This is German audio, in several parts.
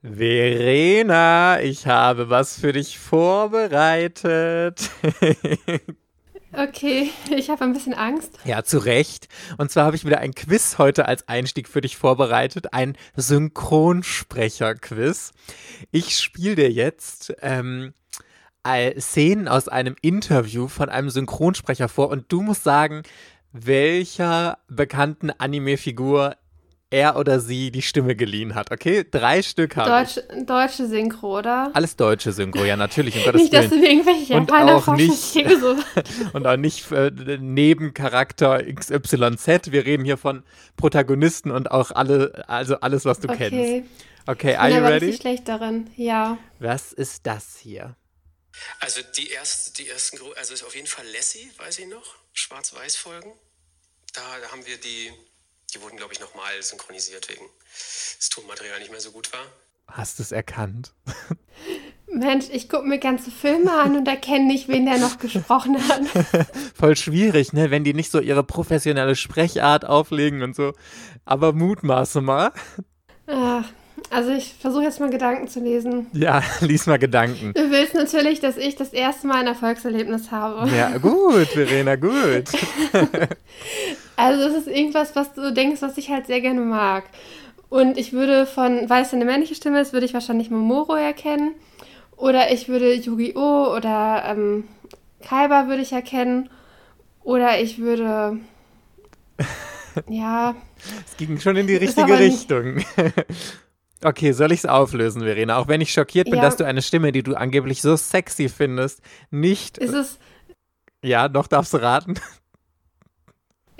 Verena, ich habe was für dich vorbereitet. okay, ich habe ein bisschen Angst. Ja, zu Recht. Und zwar habe ich wieder ein Quiz heute als Einstieg für dich vorbereitet. Ein Synchronsprecher-Quiz. Ich spiele dir jetzt ähm, Szenen aus einem Interview von einem Synchronsprecher vor und du musst sagen, welcher bekannten Anime-Figur er oder sie die Stimme geliehen hat, okay? Drei Stück haben. Deutsch, deutsche Synchro, oder? Alles deutsche Synchro, ja, natürlich. Um nicht, dass du irgendwelche und auch nicht, so. und auch nicht äh, Nebencharakter XYZ. Wir reden hier von Protagonisten und auch alle, also alles, was du okay. kennst. Okay, are you ready? Ich bin schlecht darin, ja. Was ist das hier? Also die, erst, die ersten, also ist auf jeden Fall Lassie, weiß ich noch, Schwarz-Weiß-Folgen. Da, da haben wir die die wurden, glaube ich, nochmal synchronisiert, wegen das Tonmaterial nicht mehr so gut war. Hast du es erkannt? Mensch, ich gucke mir ganze Filme an und erkenne nicht, wen der noch gesprochen hat. Voll schwierig, ne? Wenn die nicht so ihre professionelle Sprechart auflegen und so. Aber mutmaße mal. Ach, also ich versuche jetzt mal Gedanken zu lesen. Ja, lies mal Gedanken. Du willst natürlich, dass ich das erste Mal ein Erfolgserlebnis habe. Ja, gut, Verena, gut. Also es ist irgendwas, was du denkst, was ich halt sehr gerne mag. Und ich würde von, weil es eine männliche Stimme ist, würde ich wahrscheinlich Momoro erkennen. Oder ich würde Yu-Gi-Oh! oder ähm, Kaiba würde ich erkennen. Oder ich würde. ja. Es ging schon in die richtige Richtung. Okay, soll ich es auflösen, Verena? Auch wenn ich schockiert bin, ja. dass du eine Stimme, die du angeblich so sexy findest, nicht. Ist es. Ja, doch darfst du raten.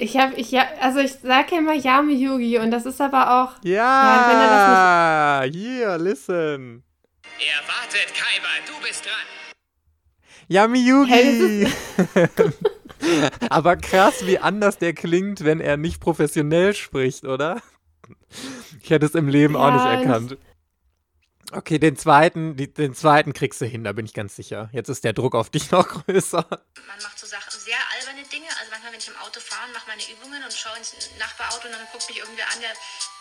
Ich habe, ich ja, also ich sage immer Yami Yugi und das ist aber auch. Ja, ja hier, listen. Er wartet, Kaiba, du bist dran. Yami Yugi. Hey, aber krass, wie anders der klingt, wenn er nicht professionell spricht, oder? Ich hätte es im Leben ja, auch nicht erkannt. Okay, den zweiten, die, den zweiten kriegst du hin, da bin ich ganz sicher. Jetzt ist der Druck auf dich noch größer. Man macht so Sachen, sehr alberne Dinge. Also manchmal, wenn ich im Auto fahre, mache meine Übungen und schaue ins Nachbarauto und dann guckt mich irgendwer an, der,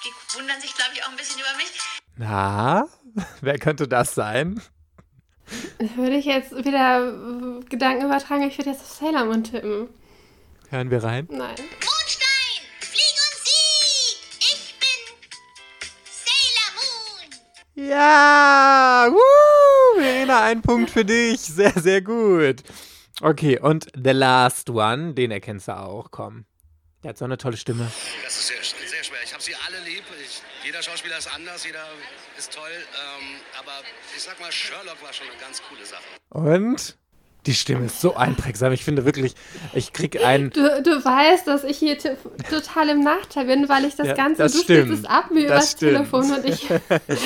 die wundern sich, glaube ich, auch ein bisschen über mich. Na, wer könnte das sein? Würde ich jetzt wieder Gedanken übertragen, ich würde jetzt auf Sailor Moon tippen. Hören wir rein? Nein. Ja! Woo! Verena, ein Punkt für dich. Sehr, sehr gut. Okay, und The Last One, den erkennst du auch. Komm. Der hat so eine tolle Stimme. Das ist sehr, sehr schwer. Ich habe sie alle lieb. Ich, jeder Schauspieler ist anders, jeder ist toll. Ähm, aber ich sag mal, Sherlock war schon eine ganz coole Sache. Und? Die Stimme ist so einprägsam. Ich finde wirklich, ich krieg einen. Du, du weißt, dass ich hier total im Nachteil bin, weil ich das ja, Ganze, das du stimmt. es ab mir das übers Telefon und ich.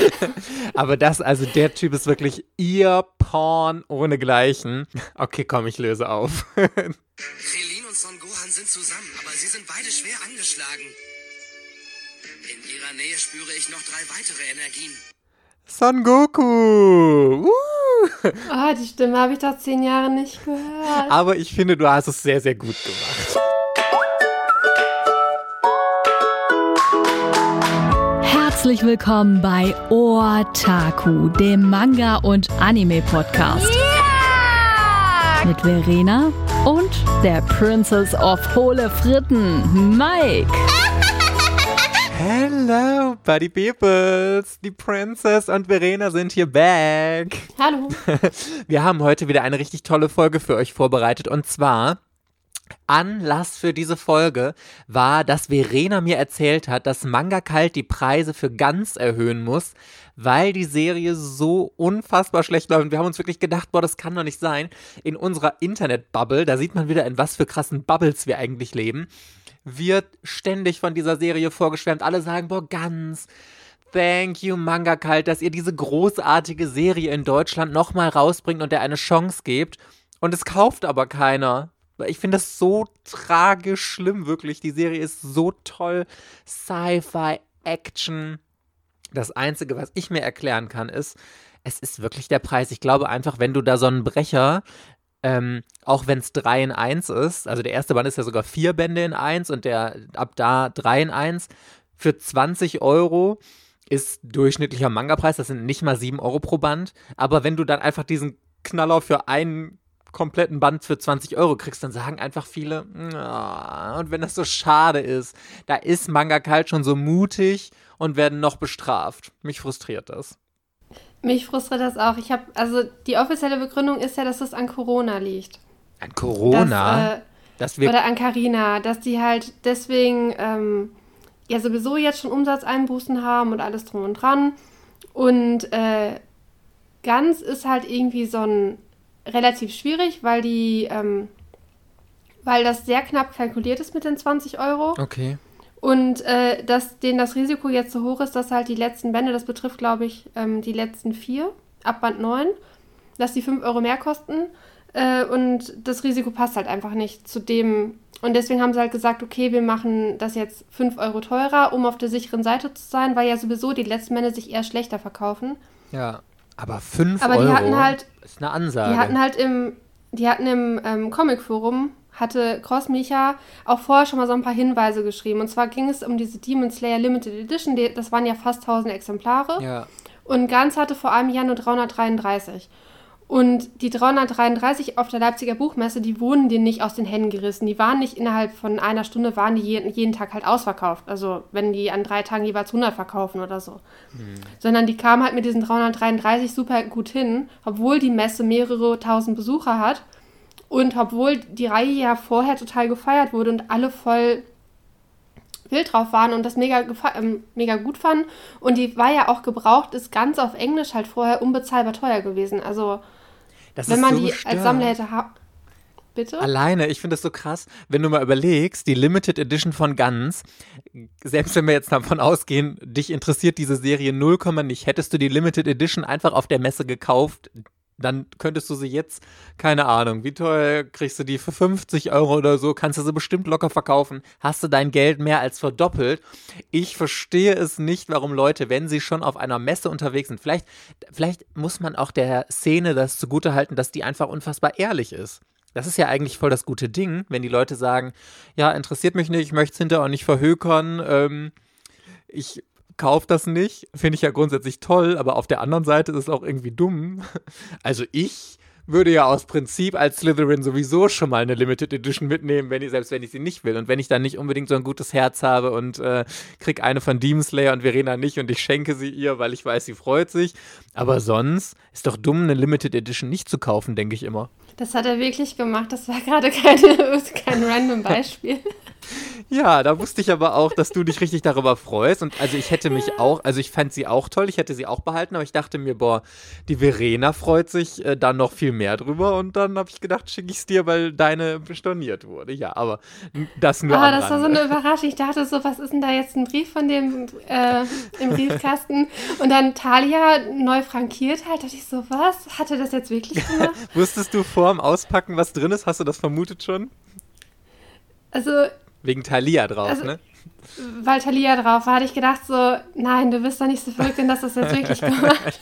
Aber das, also der Typ ist wirklich ihr Porn ohnegleichen. Okay, komm, ich löse auf. Relin und Son Gohan sind zusammen, aber sie sind beide schwer angeschlagen. In ihrer Nähe spüre ich noch drei weitere Energien. Son Goku! Uh! Ah, die Stimme habe ich doch zehn Jahre nicht gehört. Aber ich finde, du hast es sehr, sehr gut gemacht. Herzlich willkommen bei Otaku, dem Manga- und Anime-Podcast. Yeah! Mit Verena und der Princess of Hohle Fritten, Mike. Hello, Buddy Peoples! Die Princess und Verena sind hier back. Hallo. Wir haben heute wieder eine richtig tolle Folge für euch vorbereitet und zwar Anlass für diese Folge war, dass Verena mir erzählt hat, dass Manga Kalt die Preise für Ganz erhöhen muss, weil die Serie so unfassbar schlecht läuft. Und wir haben uns wirklich gedacht, boah, das kann doch nicht sein. In unserer Internet-Bubble, da sieht man wieder, in was für krassen Bubbles wir eigentlich leben wird ständig von dieser Serie vorgeschwärmt. Alle sagen, boah, ganz. Thank you, Manga Kalt, dass ihr diese großartige Serie in Deutschland nochmal rausbringt und der eine Chance gebt. Und es kauft aber keiner. Ich finde das so tragisch schlimm, wirklich. Die Serie ist so toll. Sci-Fi, Action. Das Einzige, was ich mir erklären kann, ist, es ist wirklich der Preis. Ich glaube einfach, wenn du da so einen Brecher ähm, auch wenn es 3 in 1 ist, also der erste Band ist ja sogar vier Bände in 1 und der ab da 3 in 1 für 20 Euro ist durchschnittlicher Manga-Preis. Das sind nicht mal 7 Euro pro Band. Aber wenn du dann einfach diesen Knaller für einen kompletten Band für 20 Euro kriegst, dann sagen einfach viele, "Ah", und wenn das so schade ist, da ist Manga Kalt schon so mutig und werden noch bestraft. Mich frustriert das. Mich frustriert das auch. Ich habe, also die offizielle Begründung ist ja, dass es an Corona liegt. An Corona, Dass, äh, dass wir oder an Carina, dass die halt deswegen ähm, ja sowieso jetzt schon Umsatzeinbußen haben und alles drum und dran. Und äh, Ganz ist halt irgendwie so ein relativ schwierig, weil die, ähm, weil das sehr knapp kalkuliert ist mit den 20 Euro. Okay. Und äh, dass denen das Risiko jetzt so hoch ist, dass halt die letzten Bände, das betrifft, glaube ich, ähm, die letzten vier, ab Band 9, dass die 5 Euro mehr kosten. Äh, und das Risiko passt halt einfach nicht zu dem. Und deswegen haben sie halt gesagt, okay, wir machen das jetzt 5 Euro teurer, um auf der sicheren Seite zu sein, weil ja sowieso die letzten Bände sich eher schlechter verkaufen. Ja. Aber 5 Aber die Euro hatten halt- ist eine Ansage. Die hatten halt im, die hatten im ähm, Comicforum, hatte Cross Micha auch vorher schon mal so ein paar Hinweise geschrieben. Und zwar ging es um diese Demon Slayer Limited Edition, das waren ja fast 1000 Exemplare. ja. Und Ganz hatte vor einem Jahr nur 333. Und die 333 auf der Leipziger Buchmesse, die wurden denen nicht aus den Händen gerissen. Die waren nicht innerhalb von einer Stunde, waren die jeden, jeden Tag halt ausverkauft. Also wenn die an drei Tagen jeweils 100 verkaufen oder so. Sondern die kamen halt mit diesen 333 super gut hin, obwohl die Messe mehrere tausend Besucher hat. Und obwohl die Reihe ja vorher total gefeiert wurde und alle voll wild drauf waren und das mega, ähm, mega gut fanden. Und die war ja auch gebraucht, ist ganz auf Englisch halt vorher unbezahlbar teuer gewesen. Also Das wenn man so die gestört. als Sammler hätte Bitte? Alleine, ich finde das so krass, wenn du mal überlegst, die Limited Edition von Guns, selbst wenn wir jetzt davon ausgehen, dich interessiert diese Serie 0, nicht, hättest du die Limited Edition einfach auf der Messe gekauft, dann könntest du sie jetzt, keine Ahnung, wie teuer kriegst du die für 50 Euro oder so, kannst du sie bestimmt locker verkaufen, hast du dein Geld mehr als verdoppelt. Ich verstehe es nicht, warum Leute, wenn sie schon auf einer Messe unterwegs sind, vielleicht, vielleicht muss man auch der Szene das zugutehalten, dass die einfach unfassbar ehrlich ist. Das ist ja eigentlich voll das gute Ding, wenn die Leute sagen, ja, interessiert mich nicht, ich möchte es hinterher auch nicht verhökern, ähm, ich kaufe das nicht, finde ich ja grundsätzlich toll, aber auf der anderen Seite ist es auch irgendwie dumm. Also ich würde ja aus Prinzip als Slytherin sowieso schon mal eine Limited Edition mitnehmen, wenn ich, selbst wenn ich sie nicht will. Und wenn ich dann nicht unbedingt so ein gutes Herz habe und äh, krieg eine von Demon Slayer und Verena nicht und ich schenke sie ihr, weil ich weiß, sie freut sich. Aber sonst ist doch dumm, eine Limited Edition nicht zu kaufen, denke ich immer. Das hat er wirklich gemacht. Das war gerade keine, kein random Beispiel. Ja, da wusste ich aber auch, dass du dich richtig darüber freust. Und also ich hätte mich auch, also ich fand sie auch toll, ich hätte sie auch behalten, aber ich dachte mir, boah, die Verena freut sich äh, dann noch viel mehr drüber. Und dann habe ich gedacht, schicke ich es dir, weil deine storniert wurde. Ja, aber das nur Aber am das war so eine Überraschung. Ich dachte so, was ist denn da jetzt ein Brief von dem äh, im Briefkasten? Und dann Talia neu frankiert halt. dachte ich so, was? Hat er das jetzt wirklich gemacht? Wusstest du vor dem Auspacken, was drin ist? Hast du das vermutet schon? Also, Wegen Thalia drauf, Also- ne? weil Talia drauf war, hatte ich gedacht so, nein, du bist doch nicht so verrückt, denn das ist jetzt wirklich gemacht.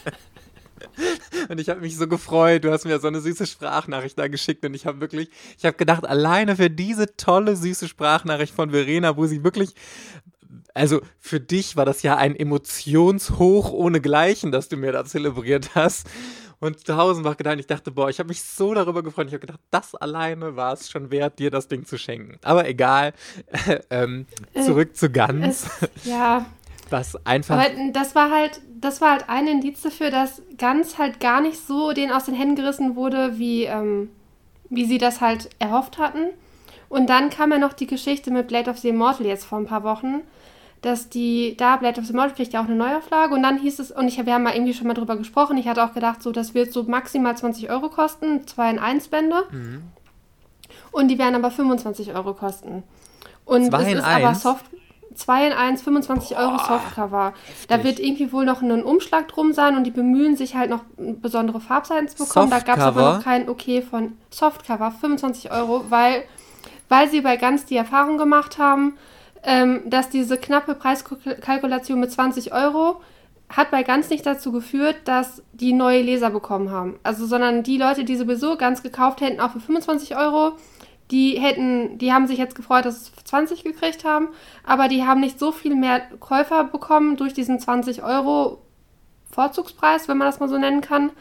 Und ich habe mich so gefreut. Du hast mir so eine süße Sprachnachricht da geschickt und ich habe wirklich, ich habe gedacht, alleine für diese tolle süße Sprachnachricht von Verena, wo sie wirklich, also für dich war das ja ein Emotionshoch ohnegleichen, das du mir da zelebriert hast. Und tausendfach gedacht, ich dachte, boah, ich habe mich so darüber gefreut. Ich habe gedacht, das alleine war es schon wert, dir das Ding zu schenken. Aber egal. ähm, zurück zu Gans, Es, ja, was einfach. aber das war halt, das war halt ein Indiz dafür, dass ganz halt gar nicht so denen aus den Händen gerissen wurde, wie, ähm, wie sie das halt erhofft hatten. Und dann kam ja noch die Geschichte mit Blade of the Immortal jetzt vor ein paar Wochen, dass die, da Blade of the Immortal kriegt ja auch eine Neuauflage und dann hieß es, und ich, wir haben mal irgendwie schon mal drüber gesprochen, ich hatte auch gedacht, so, das wird so maximal 20 Euro kosten, zwei in 1 Bände. Und die werden aber 25 Euro kosten. Und Zwei es ist aber eins? Soft, 2 in 1, 25 Euro Softcover. Da wird irgendwie wohl noch ein Umschlag drum sein und die bemühen sich halt noch besondere Farbseiten zu bekommen. Da gab es aber Softcover? noch kein Okay von Softcover, 25 Euro, weil, weil sie bei ganz die Erfahrung gemacht haben, ähm, dass diese knappe Preiskalkulation mit 20 Euro hat bei ganz nicht dazu geführt, dass die neue Leser bekommen haben. Also, sondern die Leute, die sowieso ganz gekauft hätten, auch für 25 Euro, die hätten, die haben sich jetzt gefreut, dass sie 20 gekriegt haben, aber die haben nicht so viel mehr Käufer bekommen durch diesen 20 Euro Vorzugspreis, wenn man das mal so nennen kann,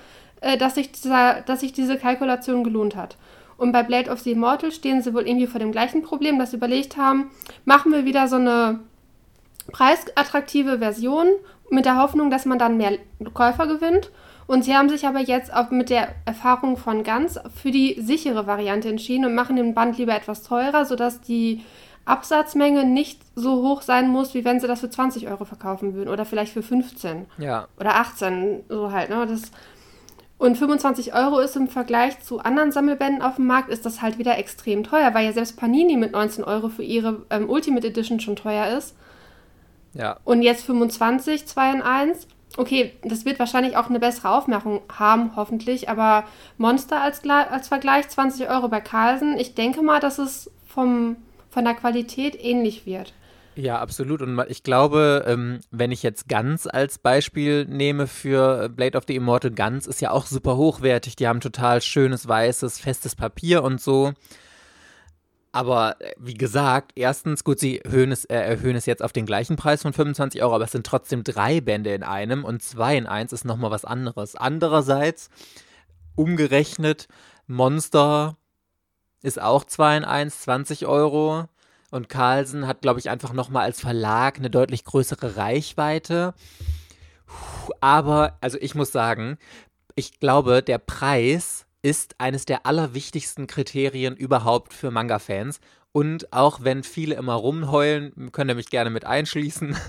äh, dass, sich dieser, dass sich diese Kalkulation gelohnt hat. Und bei Blade of the Immortal stehen sie wohl irgendwie vor dem gleichen Problem, dass sie überlegt haben, machen wir wieder so eine preisattraktive Version mit der Hoffnung, dass man dann mehr Käufer gewinnt. Und sie haben sich aber jetzt auch mit der Erfahrung von Ganz für die sichere Variante entschieden und machen den Band lieber etwas teurer, sodass die Absatzmenge nicht so hoch sein muss, wie wenn sie das für 20 Euro verkaufen würden oder vielleicht für 15 Ja. oder 18, so halt. Ne? Das, und 25 Euro ist im Vergleich zu anderen Sammelbänden auf dem Markt, ist das halt wieder extrem teuer, weil ja selbst Panini mit 19 Euro für ihre ähm, Ultimate Edition schon teuer ist. Ja. Und jetzt 25, 2 in 1. Okay, das wird wahrscheinlich auch eine bessere Aufmachung haben, hoffentlich. Aber Monster als, als Vergleich 20 Euro bei Carlsen. Ich denke mal, dass es vom, von der Qualität ähnlich wird. Ja, absolut. Und ich glaube, ähm, wenn ich jetzt Guns als Beispiel nehme für Blade of the Immortal, Guns ist ja auch super hochwertig. Die haben total schönes, weißes, festes Papier und so. Aber äh, wie gesagt, erstens, gut, sie erhöhen es, äh, erhöhen es jetzt auf den gleichen Preis von 25 Euro, aber es sind trotzdem drei Bände in einem und zwei in eins ist nochmal was anderes. Andererseits, umgerechnet, Monster ist auch 2 in 1, 20 Euro. Und Carlsen hat, glaube ich, einfach nochmal als Verlag eine deutlich größere Reichweite. Aber, also ich muss sagen, ich glaube, der Preis ist eines der allerwichtigsten Kriterien überhaupt für Manga-Fans. Und auch wenn viele immer rumheulen, könnt ihr mich gerne mit einschließen.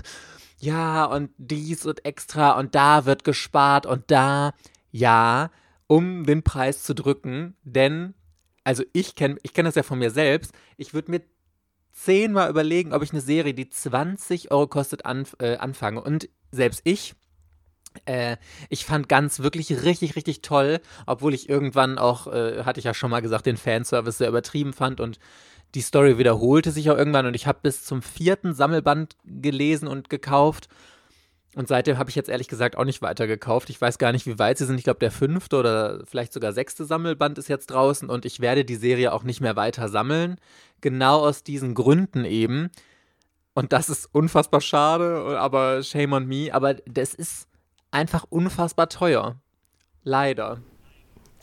Ja, und dies und extra und da wird gespart und da, ja, um den Preis zu drücken. Denn, also ich kenne ich kenn das ja von mir selbst, ich würde mir zehnmal überlegen, ob ich eine Serie, die 20 Euro kostet, anf äh, anfange. Und selbst ich, äh, ich fand ganz wirklich richtig, richtig toll, obwohl ich irgendwann auch, äh, hatte ich ja schon mal gesagt, den Fanservice sehr übertrieben fand und die Story wiederholte sich auch irgendwann und ich habe bis zum vierten Sammelband gelesen und gekauft. Und seitdem habe ich jetzt ehrlich gesagt auch nicht weiter gekauft. Ich weiß gar nicht, wie weit sie sind. Ich glaube, der fünfte oder vielleicht sogar sechste Sammelband ist jetzt draußen und ich werde die Serie auch nicht mehr weiter sammeln. Genau aus diesen Gründen eben. Und das ist unfassbar schade, aber shame on me. Aber das ist einfach unfassbar teuer. Leider.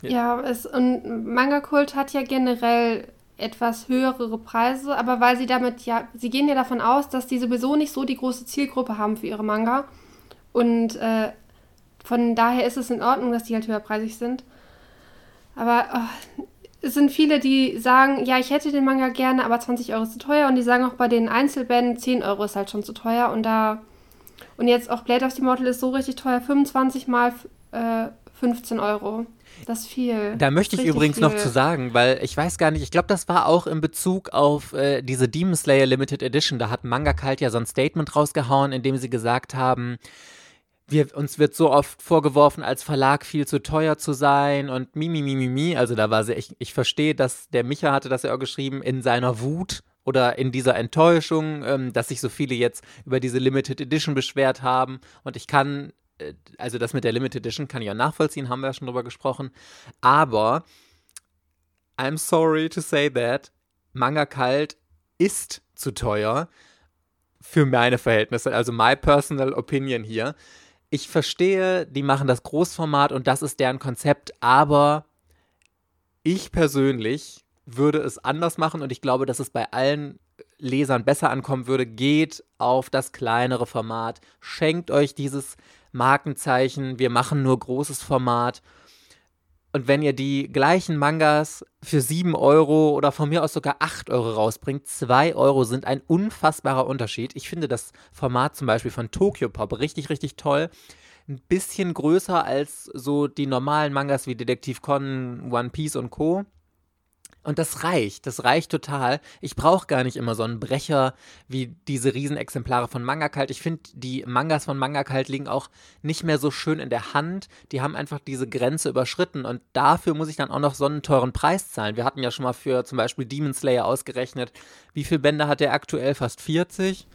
Ja, es, und Manga-Kult hat ja generell etwas höhere Preise, aber weil sie damit ja, sie gehen ja davon aus, dass die sowieso nicht so die große Zielgruppe haben für ihre Manga. Und äh, von daher ist es in Ordnung, dass die halt höherpreisig sind. Aber oh, es sind viele, die sagen, ja, ich hätte den Manga gerne, aber 20 Euro ist zu teuer. Und die sagen auch bei den Einzelbänden, 10 Euro ist halt schon zu teuer. Und da. Und jetzt auch Blade of the Immortal ist so richtig teuer, 25 mal äh, 15 Euro. Das ist viel. Da möchte ich übrigens noch viel. zu sagen, weil ich weiß gar nicht, ich glaube, das war auch in Bezug auf äh, diese Demon Slayer Limited Edition. Da hat Manga Kalt ja so ein Statement rausgehauen, in dem sie gesagt haben, wir, uns wird so oft vorgeworfen, als Verlag viel zu teuer zu sein und mi, mi, mi, mi, mi. Also da war sie, ich, ich verstehe, dass der Micha hatte das ja auch geschrieben, in seiner Wut oder in dieser Enttäuschung, ähm, dass sich so viele jetzt über diese Limited Edition beschwert haben. Und ich kann, äh, also das mit der Limited Edition kann ich auch nachvollziehen, haben wir ja schon drüber gesprochen. Aber I'm sorry to say that, Manga Kalt ist zu teuer für meine Verhältnisse. Also my personal opinion hier. Ich verstehe, die machen das Großformat und das ist deren Konzept, aber ich persönlich würde es anders machen und ich glaube, dass es bei allen Lesern besser ankommen würde. Geht auf das kleinere Format, schenkt euch dieses Markenzeichen, wir machen nur großes Format. Und wenn ihr die gleichen Mangas für 7 Euro oder von mir aus sogar 8 Euro rausbringt, 2 Euro sind ein unfassbarer Unterschied. Ich finde das Format zum Beispiel von Tokyo Pop richtig, richtig toll. Ein bisschen größer als so die normalen Mangas wie Detektiv Conan, One Piece und Co. Und das reicht, das reicht total. Ich brauche gar nicht immer so einen Brecher wie diese Riesenexemplare von Manga Kalt. Ich finde, die Mangas von Manga Kalt liegen auch nicht mehr so schön in der Hand. Die haben einfach diese Grenze überschritten und dafür muss ich dann auch noch so einen teuren Preis zahlen. Wir hatten ja schon mal für zum Beispiel Demon Slayer ausgerechnet. Wie viele Bände hat der aktuell? Fast 40?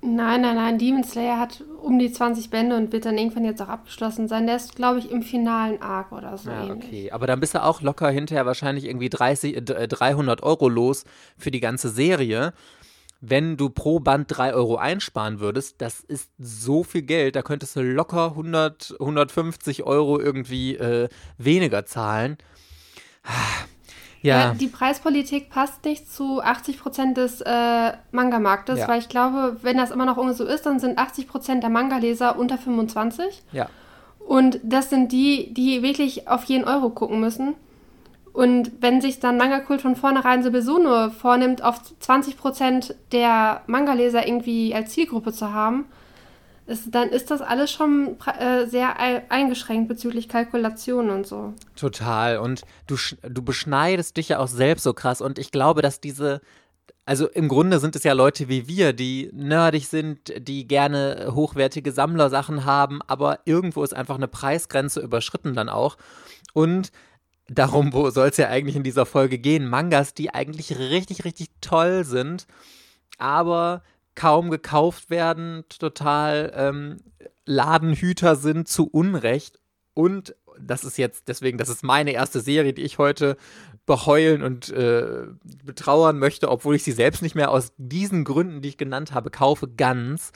Nein, nein, nein. Demon Slayer hat um die 20 Bände und wird dann irgendwann jetzt auch abgeschlossen sein. Der ist, glaube ich, im finalen Arc oder so. Ja, ähnlich. okay. Aber dann bist du auch locker hinterher wahrscheinlich irgendwie 30, äh, 300 Euro los für die ganze Serie. Wenn du pro Band 3 Euro einsparen würdest, das ist so viel Geld, da könntest du locker 100, 150 Euro irgendwie äh, weniger zahlen. Ja. Ja, die Preispolitik passt nicht zu 80 Prozent des äh, Manga-Marktes, Ja. weil ich glaube, wenn das immer noch so ist, dann sind 80 Prozent der Manga-Leser unter 25. ja. Und das sind die, die wirklich auf jeden Euro gucken müssen. Und wenn sich dann Manga-Kult von vornherein sowieso nur vornimmt, auf 20% der Manga-Leser irgendwie als Zielgruppe zu haben, ist, dann ist das alles schon äh, sehr ei- eingeschränkt bezüglich Kalkulationen und so. Total. Und du, du beschneidest dich ja auch selbst so krass. Und ich glaube, dass diese, also im Grunde sind es ja Leute wie wir, die nerdig sind, die gerne hochwertige Sammlersachen haben, aber irgendwo ist einfach eine Preisgrenze überschritten dann auch. Und darum soll es ja eigentlich in dieser Folge gehen. Mangas, die eigentlich richtig, richtig toll sind, aber kaum gekauft werden, total ähm, Ladenhüter sind zu Unrecht. Und das ist jetzt, deswegen, das ist meine erste Serie, die ich heute beheulen und äh, betrauern möchte, obwohl ich sie selbst nicht mehr aus diesen Gründen, die ich genannt habe, kaufe, ganz.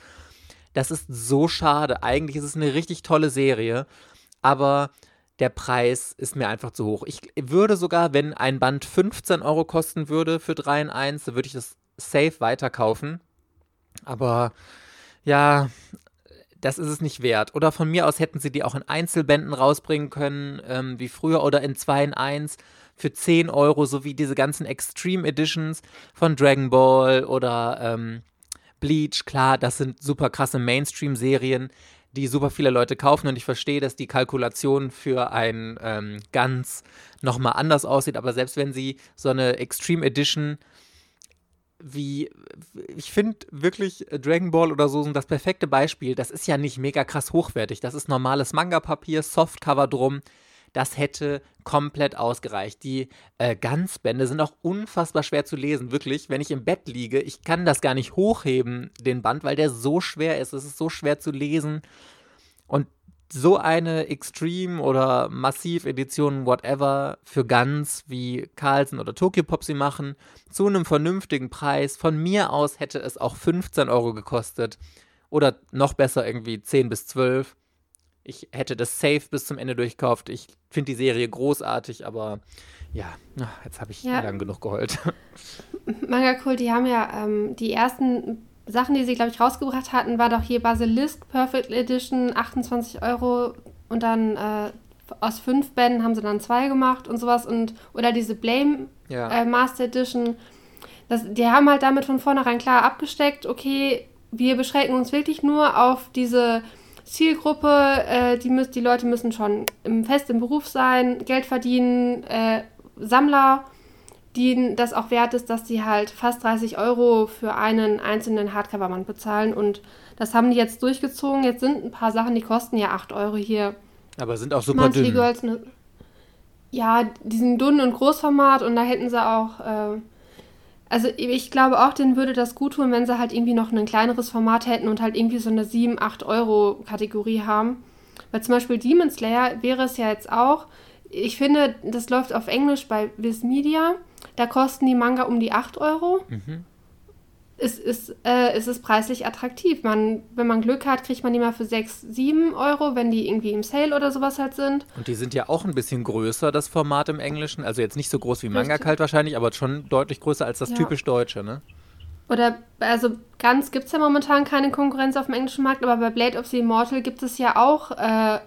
Das ist so schade. Eigentlich ist es eine richtig tolle Serie, aber der Preis ist mir einfach zu hoch. Ich würde sogar, wenn ein Band 15 Euro kosten würde für 3 in 1, dann würde ich das safe weiterkaufen. Aber ja, das ist es nicht wert. Oder von mir aus hätten sie die auch in Einzelbänden rausbringen können, ähm, wie früher, oder in 2 in 1 für 10 Euro, so wie diese ganzen Extreme Editions von Dragon Ball oder ähm, Bleach. Klar, das sind super krasse Mainstream-Serien, die super viele Leute kaufen und ich verstehe, dass die Kalkulation für ein ähm, Ganz nochmal anders aussieht, aber selbst wenn sie so eine Extreme Edition wie, ich finde wirklich Dragon Ball oder so sind das perfekte Beispiel. Das ist ja nicht mega krass hochwertig. Das ist normales Manga-Papier, Softcover drum. Das hätte komplett ausgereicht. Die äh, Ganzbände sind auch unfassbar schwer zu lesen, wirklich. Wenn ich im Bett liege, ich kann das gar nicht hochheben, den Band, weil der so schwer ist. Es ist so schwer zu lesen. Und so eine Extreme oder Massiv-Edition, whatever, für Guns wie Carlsen oder Tokyo Pop sie machen, zu einem vernünftigen Preis. Von mir aus hätte es auch 15 Euro gekostet. Oder noch besser irgendwie 10 bis 12. Ich hätte das safe bis zum Ende durchkauft. Ich finde die Serie großartig, aber ja, jetzt habe ich Ja. lang genug geheult. Manga Kult, die haben ja ähm, die ersten Sachen, die sie, glaube ich, rausgebracht hatten, war doch hier Basilisk Perfect Edition, 28 Euro und dann äh, aus fünf Bänden haben sie dann zwei gemacht und sowas und oder diese Blame Ja. äh, Master Edition. Das, die haben halt damit von vornherein klar abgesteckt, okay, wir beschränken uns wirklich nur auf diese Zielgruppe, äh, die, müß, die Leute müssen schon im, fest im Beruf sein, Geld verdienen, äh, Sammler, denen das auch wert ist, dass sie halt fast 30 Euro für einen einzelnen Hardcover-Band bezahlen und das haben die jetzt durchgezogen. Jetzt sind ein paar Sachen, die kosten ja 8 Euro hier. aber sind auch super Monthly dünn. Girls, ne, ja, die sind dünn und Großformat und da hätten sie auch, äh, also ich glaube auch, denen würde das gut tun, wenn sie halt irgendwie noch ein kleineres Format hätten und halt irgendwie so eine 7, 8 Euro Kategorie haben. Weil zum Beispiel Demon Slayer wäre es ja jetzt auch, ich finde, das läuft auf Englisch bei Viz Media, da kosten die Manga um die 8 Euro. Es ist, äh, es ist preislich attraktiv. Man, wenn man Glück hat, kriegt man die mal für 6, 7 Euro, wenn die irgendwie im Sale oder sowas halt sind. Und die sind ja auch ein bisschen größer, das Format im Englischen. Also jetzt nicht so groß wie Manga. Kalt wahrscheinlich, aber schon deutlich größer als das Ja. typisch Deutsche, ne? Oder, also ganz gibt es ja momentan keine Konkurrenz auf dem englischen Markt, aber bei Blade of the Immortal gibt es ja auch äh,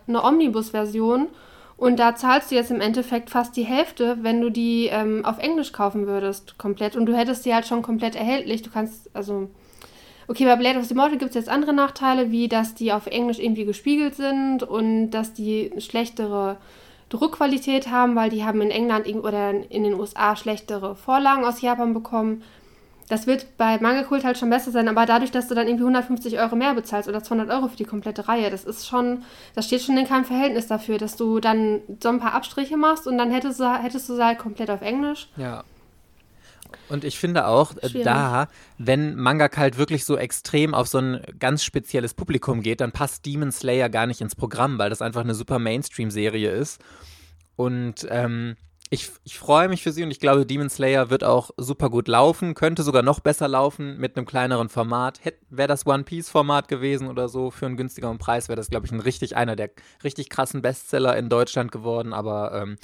eine Omnibus-Version. Und da zahlst du jetzt im Endeffekt fast die Hälfte, wenn du die ähm, auf Englisch kaufen würdest, komplett. Und du hättest die halt schon komplett erhältlich. Du kannst, also. Okay, bei Blade of the Immortal gibt es jetzt andere Nachteile, wie dass die auf Englisch irgendwie gespiegelt sind und dass die schlechtere Druckqualität haben, weil die haben in England oder in den USA schlechtere Vorlagen aus Japan bekommen. Das wird bei Manga Kult halt schon besser sein, aber dadurch, dass du dann irgendwie 150 Euro mehr bezahlst oder 200 Euro für die komplette Reihe, das ist schon, das steht schon in keinem Verhältnis dafür, dass du dann so ein paar Abstriche machst und dann hättest du, hättest du sie halt komplett auf Englisch. Ja. Und ich finde auch, äh, Schwierig. da, wenn Mangaka halt wirklich so extrem auf so ein ganz spezielles Publikum geht, dann passt Demon Slayer gar nicht ins Programm, weil das einfach eine super Mainstream-Serie ist. Und ähm, ich, ich freue mich für sie und ich glaube, Demon Slayer wird auch super gut laufen, könnte sogar noch besser laufen mit einem kleineren Format. Wäre das One Piece-Format gewesen oder so, für einen günstigeren Preis wäre das, glaube ich, ein richtig, einer der richtig krassen Bestseller in Deutschland geworden. Aber ähm,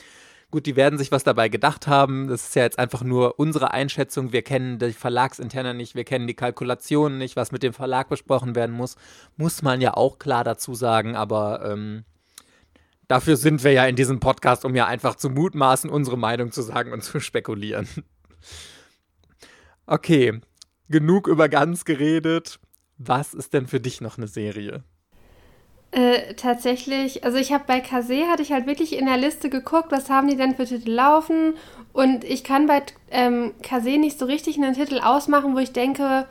gut, die werden sich was dabei gedacht haben. Das ist ja jetzt einfach nur unsere Einschätzung. Wir kennen die Verlagsinterne nicht, wir kennen die Kalkulationen nicht, was mit dem Verlag besprochen werden muss. Muss man ja auch klar dazu sagen, aber ähm, Dafür sind wir ja in diesem Podcast, um ja einfach zu mutmaßen, unsere Meinung zu sagen und zu spekulieren. Okay, genug über ganz geredet. Was ist denn für dich noch eine Serie? Äh, tatsächlich, also ich habe bei Kase hatte ich halt wirklich in der Liste geguckt, was haben die denn für Titel laufen und ich kann bei ähm, Kase nicht so richtig einen Titel ausmachen, wo ich denke,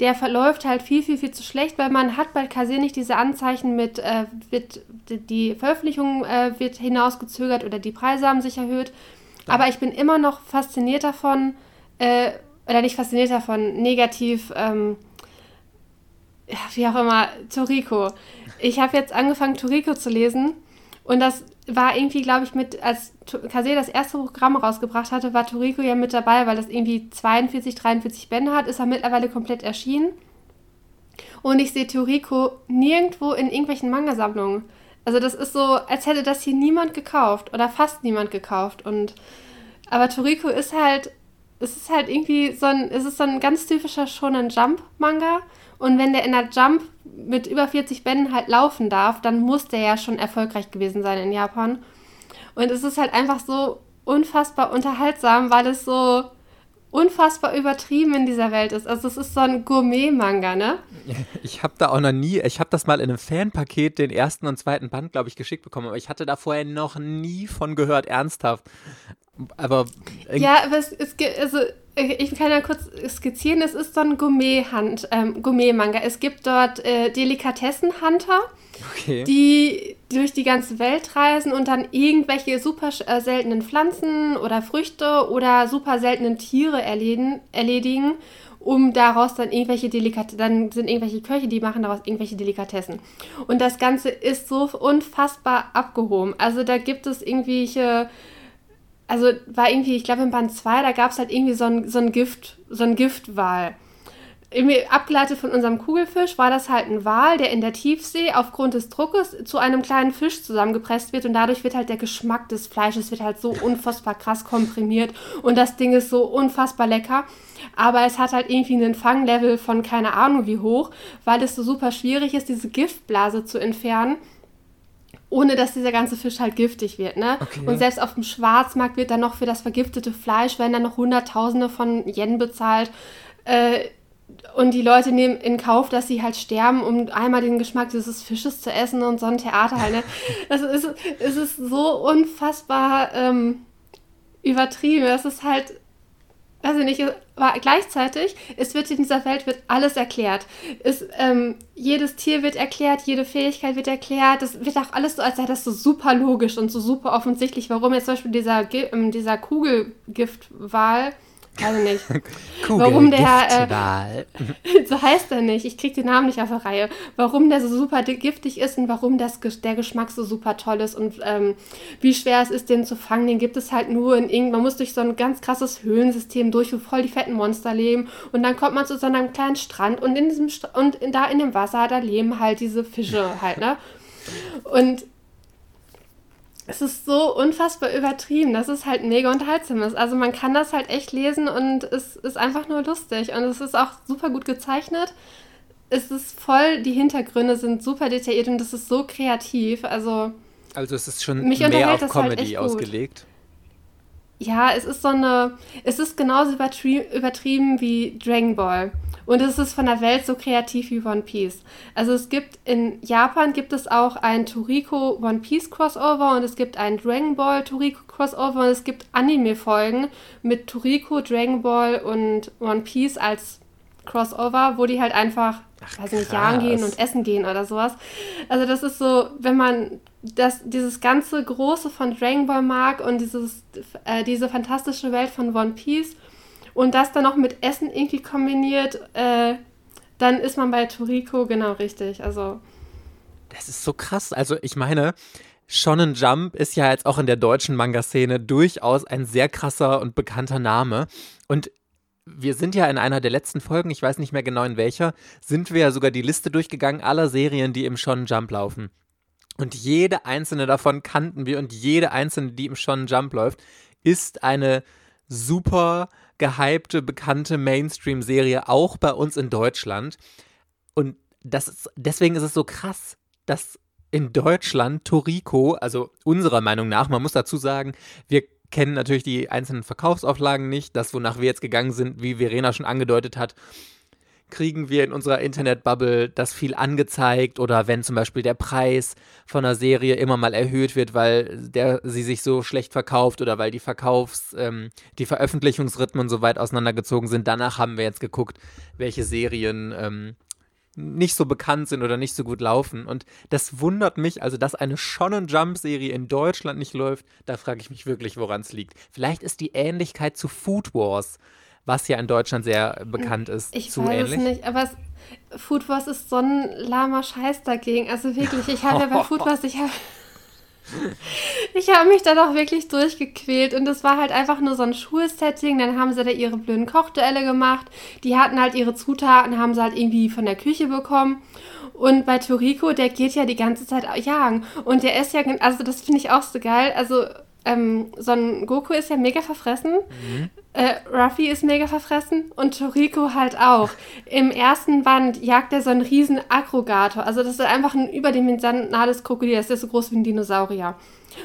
der verläuft halt viel, viel, viel zu schlecht, weil man hat bei Kase nicht diese Anzeichen mit, äh, wird, die Veröffentlichung äh, wird hinausgezögert oder die Preise haben sich erhöht. Aber ich bin immer noch fasziniert davon, äh, oder nicht fasziniert davon, negativ, ähm, ja, wie auch immer, Toriko. Ich habe jetzt angefangen, Toriko zu lesen und das war irgendwie, glaube ich, mit, als Kase das erste Programm rausgebracht hatte, war Toriko ja mit dabei, weil das irgendwie 42, 43 Bände hat, ist er mittlerweile komplett erschienen. Und ich sehe Toriko nirgendwo in irgendwelchen Manga-Sammlungen. Also das ist so, als hätte das hier niemand gekauft oder fast niemand gekauft. Und aber Toriko ist halt, es ist halt irgendwie so ein, es ist so ein ganz typischer Shonen Jump Manga. Und wenn der in der Jump mit über 40 Bänden halt laufen darf, dann muss der ja schon erfolgreich gewesen sein in Japan. Und es ist halt einfach so unfassbar unterhaltsam, weil es so unfassbar übertrieben in dieser Welt ist. Also es ist so ein Gourmet-Manga, ne? Ich habe da auch noch nie, ich habe das mal in einem Fanpaket, den ersten und zweiten Band, glaube ich, geschickt bekommen, aber ich hatte da vorher noch nie von gehört, ernsthaft. Aber ja, aber es, es gibt, also ich kann ja kurz skizzieren, es ist so ein Gourmet-Manga. Ähm, Gourmet es gibt dort äh, Delikatessen-Hunter, okay. die durch die ganze Welt reisen und dann irgendwelche super äh, seltenen Pflanzen oder Früchte oder super seltenen Tiere erledigen, erledigen um daraus dann irgendwelche Delikatessen, dann sind irgendwelche Köche, die machen daraus irgendwelche Delikatessen. Und das Ganze ist so unfassbar abgehoben. Also da gibt es irgendwelche also war irgendwie, ich glaube in Band 2, da gab es halt irgendwie so ein, so ein Gift, so ein Giftwal. Irgendwie abgeleitet von unserem Kugelfisch war das halt ein Wal, der in der Tiefsee aufgrund des Druckes zu einem kleinen Fisch zusammengepresst wird und dadurch wird halt der Geschmack des Fleisches wird halt so unfassbar krass komprimiert und das Ding ist so unfassbar lecker. Aber es hat halt irgendwie einen Fanglevel von keine Ahnung wie hoch, weil es so super schwierig ist, diese Giftblase zu entfernen ohne dass dieser ganze Fisch halt giftig wird. Ne? Okay. Und selbst auf dem Schwarzmarkt wird dann noch für das vergiftete Fleisch, werden dann noch Hunderttausende von Yen bezahlt. Äh, und die Leute nehmen in Kauf, dass sie halt sterben, um einmal den Geschmack dieses Fisches zu essen und so ein Theater halt. Ne? Das ist, es ist so unfassbar ähm, übertrieben. Das ist halt weiß ich nicht, aber gleichzeitig, es wird in dieser Welt wird alles erklärt. Es, ähm, jedes Tier wird erklärt, jede Fähigkeit wird erklärt. Das wird auch alles so, als sei das so super logisch und so super offensichtlich, warum jetzt zum Beispiel dieser, ähm, dieser Kugelgiftwal Weiß ich nicht. Warum der, äh, so heißt er nicht, ich krieg den Namen nicht auf der Reihe, warum der so super giftig ist und warum das, der Geschmack so super toll ist und ähm, wie schwer es ist, den zu fangen, den gibt es halt nur in irgendeinem, man muss durch so ein ganz krasses Höhlensystem durch, wo voll die fetten Monster leben und dann kommt man zu so einem kleinen Strand und in diesem, St und in, da in dem Wasser, da leben halt diese Fische halt, ne? Und es ist so unfassbar übertrieben, dass es halt mega unterhaltsam ist. Also man kann das halt echt lesen und es ist einfach nur lustig. Und es ist auch super gut gezeichnet. Es ist voll, die Hintergründe sind super detailliert und es ist so kreativ. Also, also es ist schon mehr auf halt Comedy halt ausgelegt. Ja, es ist so eine, es ist genauso übertrieben wie Dragon Ball. Und es ist von der Welt so kreativ wie One Piece. Also es gibt in Japan gibt es auch ein Toriko One Piece Crossover und es gibt ein Dragon Ball Toriko Crossover und es gibt Anime-Folgen mit Toriko, Dragon Ball und One Piece als Crossover, wo die halt einfach, Ach, weiß nicht, jagen gehen und essen gehen oder sowas. Also das ist so, wenn man das, dieses ganze Große von Dragon Ball mag und dieses, äh, diese fantastische Welt von One Piece und das dann noch mit Essen irgendwie kombiniert, äh, dann ist man bei Toriko genau richtig. Also. Das ist so krass. Also ich meine, Shonen Jump ist ja jetzt auch in der deutschen Manga-Szene durchaus ein sehr krasser und bekannter Name. Und wir sind ja in einer der letzten Folgen, ich weiß nicht mehr genau in welcher, sind wir ja sogar die Liste durchgegangen aller Serien, die im Shonen Jump laufen. Und jede einzelne davon kannten wir und jede einzelne, die im Shonen Jump läuft, ist eine super gehypte, bekannte Mainstream-Serie, auch bei uns in Deutschland. Und das ist, deswegen ist es so krass, dass in Deutschland Toriko, also unserer Meinung nach, man muss dazu sagen, wir kennen natürlich die einzelnen Verkaufsauflagen nicht. Das, wonach wir jetzt gegangen sind, wie Verena schon angedeutet hat, kriegen wir in unserer Internetbubble das viel angezeigt oder wenn zum Beispiel der Preis von einer Serie immer mal erhöht wird, weil der, sie sich so schlecht verkauft oder weil die Verkaufs-, ähm, die Veröffentlichungsrhythmen so weit auseinandergezogen sind. Danach haben wir jetzt geguckt, welche Serien ähm, nicht so bekannt sind oder nicht so gut laufen. Und das wundert mich, also dass eine Shonen Jump Serie in Deutschland nicht läuft, da frage ich mich wirklich, woran es liegt. Vielleicht ist die Ähnlichkeit zu Food Wars, was ja in Deutschland sehr bekannt ist, ich zu weiß ähnlich. es nicht, aber es, Food Wars ist so ein lahmer Scheiß dagegen. Also wirklich, ich habe ja bei Food Wars, ich habe ich habe mich da doch wirklich durchgequält und es war halt einfach nur so ein Schulsetting. Dann haben sie da ihre blöden Kochduelle gemacht. Die hatten halt ihre Zutaten, haben sie halt irgendwie von der Küche bekommen. Und bei Toriko, der geht ja die ganze Zeit jagen. Und der ist ja, also das finde ich auch so geil. Also ähm, Son Goku ist ja mega verfressen, mhm. äh, Ruffy ist mega verfressen und Toriko halt auch. Im ersten Band jagt er so einen riesen Aggregator, also das ist einfach ein überdimensionales Krokodil, das ist so groß wie ein Dinosaurier.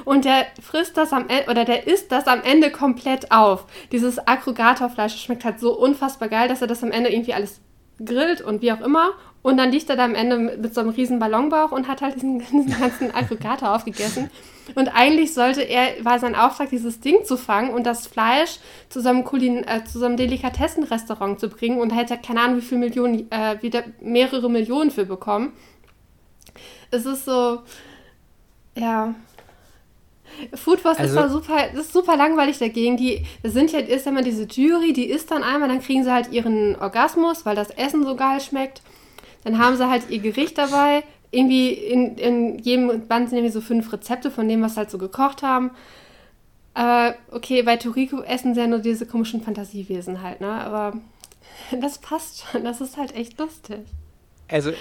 Und der frisst das am Ende, oder der isst das am Ende komplett auf. Dieses Aggregatorfleisch schmeckt halt so unfassbar geil, dass er das am Ende irgendwie alles grillt und wie auch immer. Und dann liegt er da am Ende mit, so einem riesen Ballonbauch und hat halt diesen, diesen ganzen Aggregator aufgegessen. Und eigentlich sollte er, war sein Auftrag, dieses Ding zu fangen und das Fleisch zu so einem, Kulin, äh, zu so einem Delikatessenrestaurant zu bringen. Und da hätte er keine Ahnung, wie viele Millionen, äh, wieder mehrere Millionen für bekommen. Es ist so, ja. Food Wars also, ist, super, ist super langweilig dagegen. Die, das sind ja, ist ja immer diese Jury, die isst dann einmal, dann kriegen sie halt ihren Orgasmus, weil das Essen so geil schmeckt. Dann haben sie halt ihr Gericht dabei irgendwie in, in jedem Band sind irgendwie so fünf Rezepte von dem, was sie halt so gekocht haben. Aber okay, bei Toriko essen sie ja nur diese komischen Fantasiewesen halt, ne? Aber das passt schon. Das ist halt echt lustig. Also,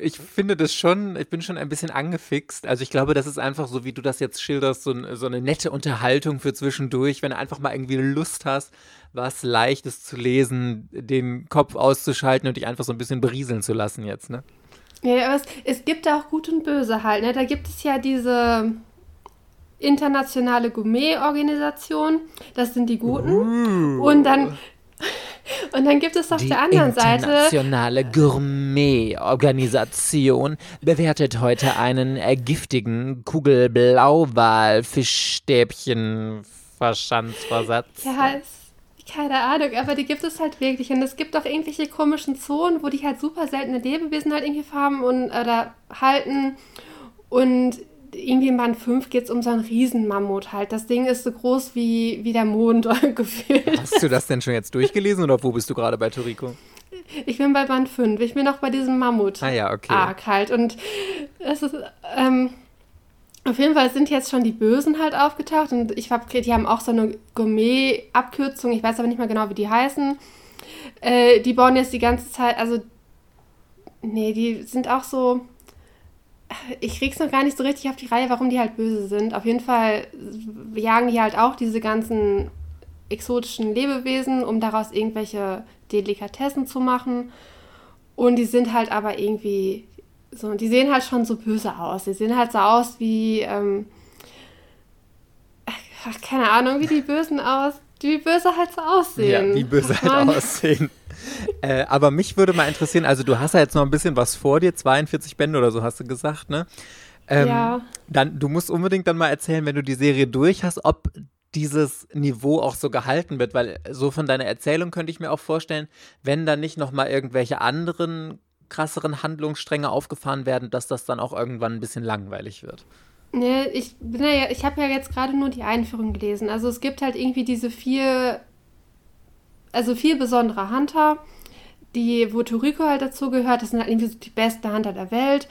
ich finde das schon, ich bin schon ein bisschen angefixt. Also, ich glaube, das ist einfach so, wie du das jetzt schilderst, so, so eine nette Unterhaltung für zwischendurch, wenn du einfach mal irgendwie Lust hast, was Leichtes zu lesen, den Kopf auszuschalten und dich einfach so ein bisschen berieseln zu lassen jetzt, ne? Ja, aber es, es gibt auch Gut und Böse halt. Ne? Da gibt es ja diese internationale Gourmet-Organisation. Das sind die Guten. Uh. Und dann. Und dann gibt es auf die der anderen Seite. Die internationale Gourmet-Organisation bewertet heute einen äh, giftigen Kugelblauwal-Fischstäbchen-Verschanzversatz. Ja, keine Ahnung, aber die gibt es halt wirklich. Und es gibt auch irgendwelche komischen Zonen, wo die halt super seltene Lebewesen halt irgendwie farben und oder halten. Und irgendwie in Band 5 geht es um so einen Riesenmammut halt. Das Ding ist so groß wie, wie der Mond gefühlt. Hast du das denn schon jetzt durchgelesen oder wo bist du gerade bei Toriko? Ich bin bei Band 5. Ich bin noch bei diesem Mammut. Ah ja, okay. Arc halt. Und es ist, ähm, auf jeden Fall sind jetzt schon die Bösen halt aufgetaucht und ich habe, die haben auch so eine Gourmet-Abkürzung, ich weiß aber nicht mehr genau, wie die heißen. Äh, die bauen jetzt die ganze Zeit, also, nee, die sind auch so, ich krieg's noch gar nicht so richtig auf die Reihe, warum die halt böse sind. Auf jeden Fall jagen die halt auch diese ganzen exotischen Lebewesen, um daraus irgendwelche Delikatessen zu machen. Und die sind halt aber irgendwie so, die sehen halt schon so böse aus. Die sehen halt so aus wie, ähm, ach, keine Ahnung, wie die Bösen aus, wie böse halt so aussehen. Ja, wie böse halt aussehen. Äh, aber mich würde mal interessieren, also du hast ja jetzt noch ein bisschen was vor dir, 42 Bände oder so hast du gesagt, ne? Ähm, ja. Dann, du musst unbedingt dann mal erzählen, wenn du die Serie durch hast, ob dieses Niveau auch so gehalten wird, weil so von deiner Erzählung könnte ich mir auch vorstellen, wenn da nicht noch mal irgendwelche anderen krasseren Handlungsstränge aufgefahren werden, dass das dann auch irgendwann ein bisschen langweilig wird. Nee, ich ja, ich habe ja jetzt gerade nur die Einführung gelesen. Also es gibt halt irgendwie diese vier also viel besondere Hunter, die, wo Toriko halt dazu gehört, das sind halt irgendwie so die besten Hunter der Welt.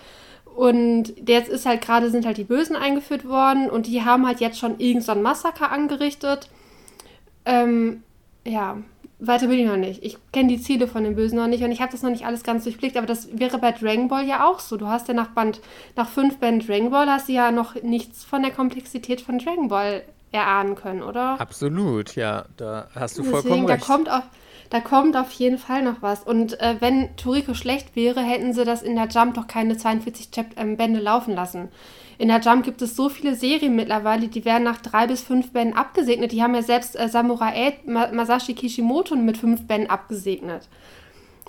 Und jetzt ist halt gerade sind halt die Bösen eingeführt worden und die haben halt jetzt schon irgendein so Massaker angerichtet. Ähm, ja, weiter bin ich noch nicht. Ich kenne die Ziele von den Bösen noch nicht und ich habe das noch nicht alles ganz durchblickt, aber das wäre bei Dragon Ball ja auch so. Du hast ja nach Band, nach fünf Band Dragon Ball hast du ja noch nichts von der Komplexität von Dragon Ball erahnen können, oder? Absolut, ja, da hast du Deswegen, vollkommen recht. Da kommt, auf, da kommt auf jeden Fall noch was. Und äh, wenn Toriko schlecht wäre, hätten sie das in der Jump doch keine 42 Chap ähm, Bände laufen lassen. In der Jump gibt es so viele Serien mittlerweile, die werden nach drei bis fünf Bänden abgesegnet. Die haben ja selbst äh, Samurai 8, Ma Masashi Kishimoto mit fünf Bänden abgesegnet.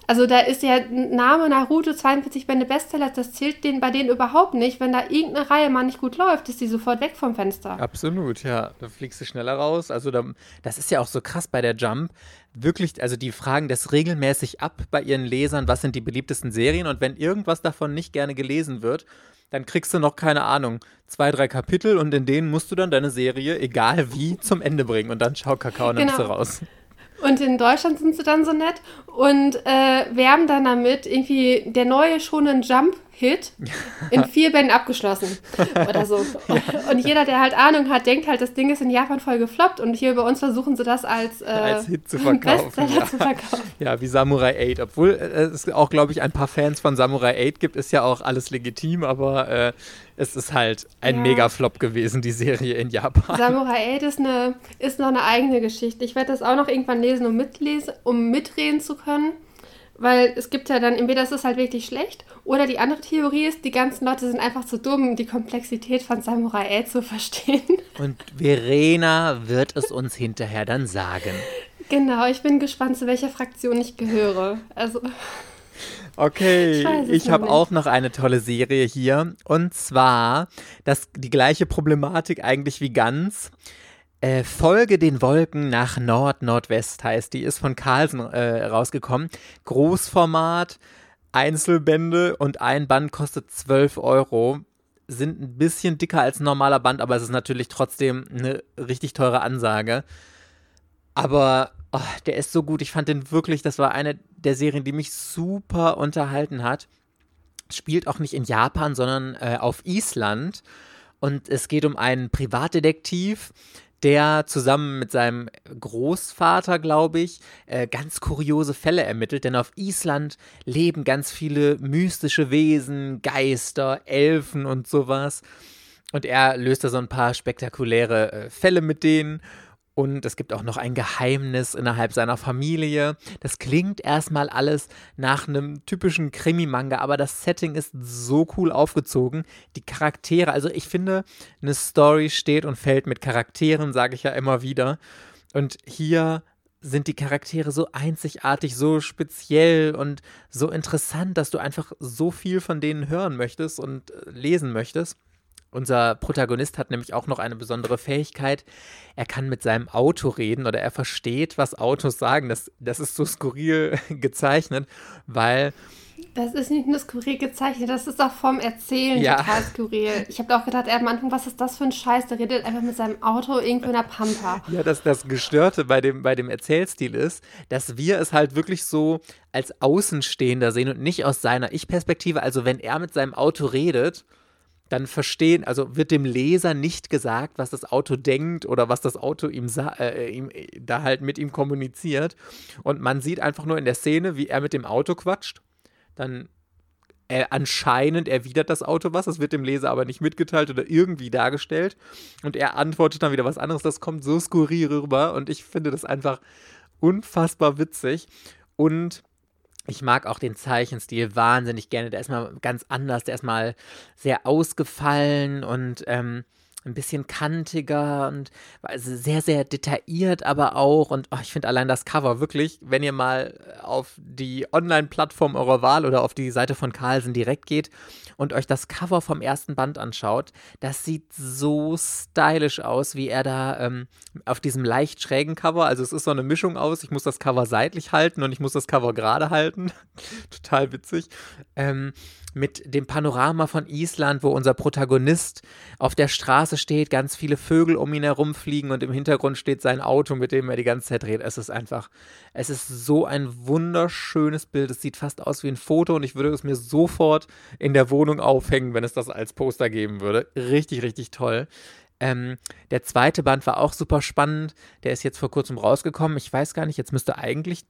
Also da ist ja Name Naruto 42 Bände Bestseller, das zählt denen bei denen überhaupt nicht. Wenn da irgendeine Reihe mal nicht gut läuft, ist die sofort weg vom Fenster. Absolut, ja. Da fliegst du schneller raus. Also da, das ist ja auch so krass bei der Jump. Wirklich, also die fragen das regelmäßig ab bei ihren Lesern, was sind die beliebtesten Serien und wenn irgendwas davon nicht gerne gelesen wird, dann kriegst du noch, keine Ahnung, zwei, drei Kapitel und in denen musst du dann deine Serie, egal wie, zum Ende bringen und dann schau Kakao und dann Genau. bist du raus. Und in Deutschland sind sie dann so nett und äh, werben dann damit irgendwie der neue Shonen Jump Hit in vier Bänden abgeschlossen oder so. Und jeder, der halt Ahnung hat, denkt halt, das Ding ist in Japan voll gefloppt und hier bei uns versuchen sie das als, äh, Als Hit zu verkaufen, Bestseller ja. zu verkaufen. Ja, wie Samurai 8. Obwohl äh, es auch, glaube ich, ein paar Fans von Samurai 8 gibt, ist ja auch alles legitim, aber äh, es ist halt ein Ja. Mega-Flop gewesen, die Serie in Japan. Samurai 8 ist, eine, ist noch eine eigene Geschichte. Ich werde das auch noch irgendwann lesen, um, mitlesen, um mitreden zu können. Weil es gibt ja dann, entweder ist es halt wirklich schlecht, oder die andere Theorie ist, die ganzen Leute sind einfach zu dumm, die Komplexität von Samurai 8 zu verstehen. Und Verena wird es uns hinterher dann sagen. genau, ich bin gespannt, zu welcher Fraktion ich gehöre. Also, Okay, Ich habe auch noch eine tolle Serie hier. Und zwar das, die gleiche Problematik eigentlich wie ganz. Äh, Folge den Wolken nach Nord-Nordwest heißt. Die ist von Carlsen äh, rausgekommen. Großformat, Einzelbände und ein Band kostet 12 Euro. Sind ein bisschen dicker als ein normaler Band, aber es ist natürlich trotzdem eine richtig teure Ansage. Aber oh, der ist so gut. Ich fand den wirklich, das war eine der Serien, die mich super unterhalten hat. Spielt auch nicht in Japan, sondern äh, auf Island. Und es geht um einen Privatdetektiv, der zusammen mit seinem Großvater, glaube ich, äh, ganz kuriose Fälle ermittelt. Denn auf Island leben ganz viele mystische Wesen, Geister, Elfen und sowas. Und er löst da so ein paar spektakuläre äh, Fälle mit denen. Und es gibt auch noch ein Geheimnis innerhalb seiner Familie. Das klingt erstmal alles nach einem typischen Krimi-Manga, aber das Setting ist so cool aufgezogen. Die Charaktere, also ich finde, eine Story steht und fällt mit Charakteren, sage ich ja immer wieder. Und hier sind die Charaktere so einzigartig, so speziell und so interessant, dass du einfach so viel von denen hören möchtest und äh, lesen möchtest. Unser Protagonist hat nämlich auch noch eine besondere Fähigkeit. Er kann mit seinem Auto reden oder er versteht, was Autos sagen. Das, das ist so skurril gezeichnet, weil das ist nicht nur skurril gezeichnet, das ist auch vom Erzählen Ja. total skurril. Ich habe auch gedacht, er am Anfang, was ist das für ein Scheiß? Der redet einfach mit seinem Auto irgendwo in der Pampa. Ja, dass das Gestörte bei dem, bei dem Erzählstil ist, dass wir es halt wirklich so als Außenstehender sehen und nicht aus seiner Ich-Perspektive. Also wenn er mit seinem Auto redet, dann verstehen, also wird dem Leser nicht gesagt, was das Auto denkt oder was das Auto ihm, sa- äh, ihm äh, da halt mit ihm kommuniziert. Und man sieht einfach nur in der Szene, wie er mit dem Auto quatscht. Dann äh, anscheinend erwidert das Auto was, das wird dem Leser aber nicht mitgeteilt oder irgendwie dargestellt. Und er antwortet dann wieder was anderes. Das kommt so skurril rüber und ich finde das einfach unfassbar witzig. Und ich mag auch den Zeichenstil wahnsinnig gerne. Der ist mal ganz anders. Der ist mal sehr ausgefallen und ähm, ein bisschen kantiger und also sehr, sehr detailliert aber auch. Und oh, ich finde allein das Cover wirklich, wenn ihr mal auf die Online-Plattform eurer Wahl oder auf die Seite von Carlsen direkt geht und euch das Cover vom ersten Band anschaut, das sieht so stylisch aus, wie er da ähm, auf diesem leicht schrägen Cover, also es ist so eine Mischung aus, ich muss das Cover seitlich halten und ich muss das Cover gerade halten. Total witzig. Ähm, mit dem Panorama von Island, wo unser Protagonist auf der Straße Straße steht, ganz viele Vögel um ihn herum fliegen und im Hintergrund steht sein Auto, mit dem er die ganze Zeit dreht. Es ist einfach, es ist so ein wunderschönes Bild. Es sieht fast aus wie ein Foto und ich würde es mir sofort in der Wohnung aufhängen, wenn es das als Poster geben würde. Richtig, richtig toll. Ähm, der zweite Band war auch super spannend. Der ist jetzt vor kurzem rausgekommen. Ich weiß gar nicht, jetzt müsste eigentlich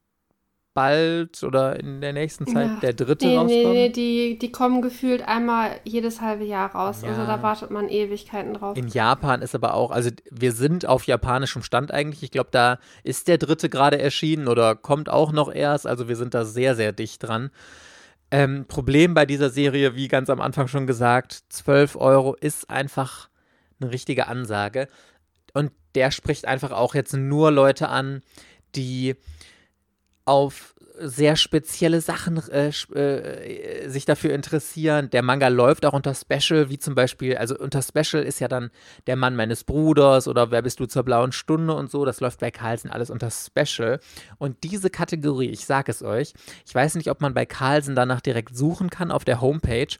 bald oder in der nächsten Zeit ja. der dritte nee, rauskommen? Nee, nee, die, die kommen gefühlt einmal jedes halbe Jahr raus. Ja. Also da wartet man Ewigkeiten drauf. In Japan ist aber auch, also wir sind auf japanischem Stand eigentlich. Ich glaube, da ist der dritte gerade erschienen oder kommt auch noch erst. Also wir sind da sehr, sehr dicht dran. Ähm, Problem bei dieser Serie, wie ganz am Anfang schon gesagt, 12 Euro ist einfach eine richtige Ansage. Und der spricht einfach auch jetzt nur Leute an, die auf sehr spezielle Sachen äh, äh, sich dafür interessieren. Der Manga läuft auch unter Special, wie zum Beispiel, also unter Special ist ja dann der Mann meines Bruders oder Wer bist du zur blauen Stunde und so. Das läuft bei Carlsen alles unter Special. Und diese Kategorie, ich sage es euch, ich weiß nicht, ob man bei Carlsen danach direkt suchen kann auf der Homepage.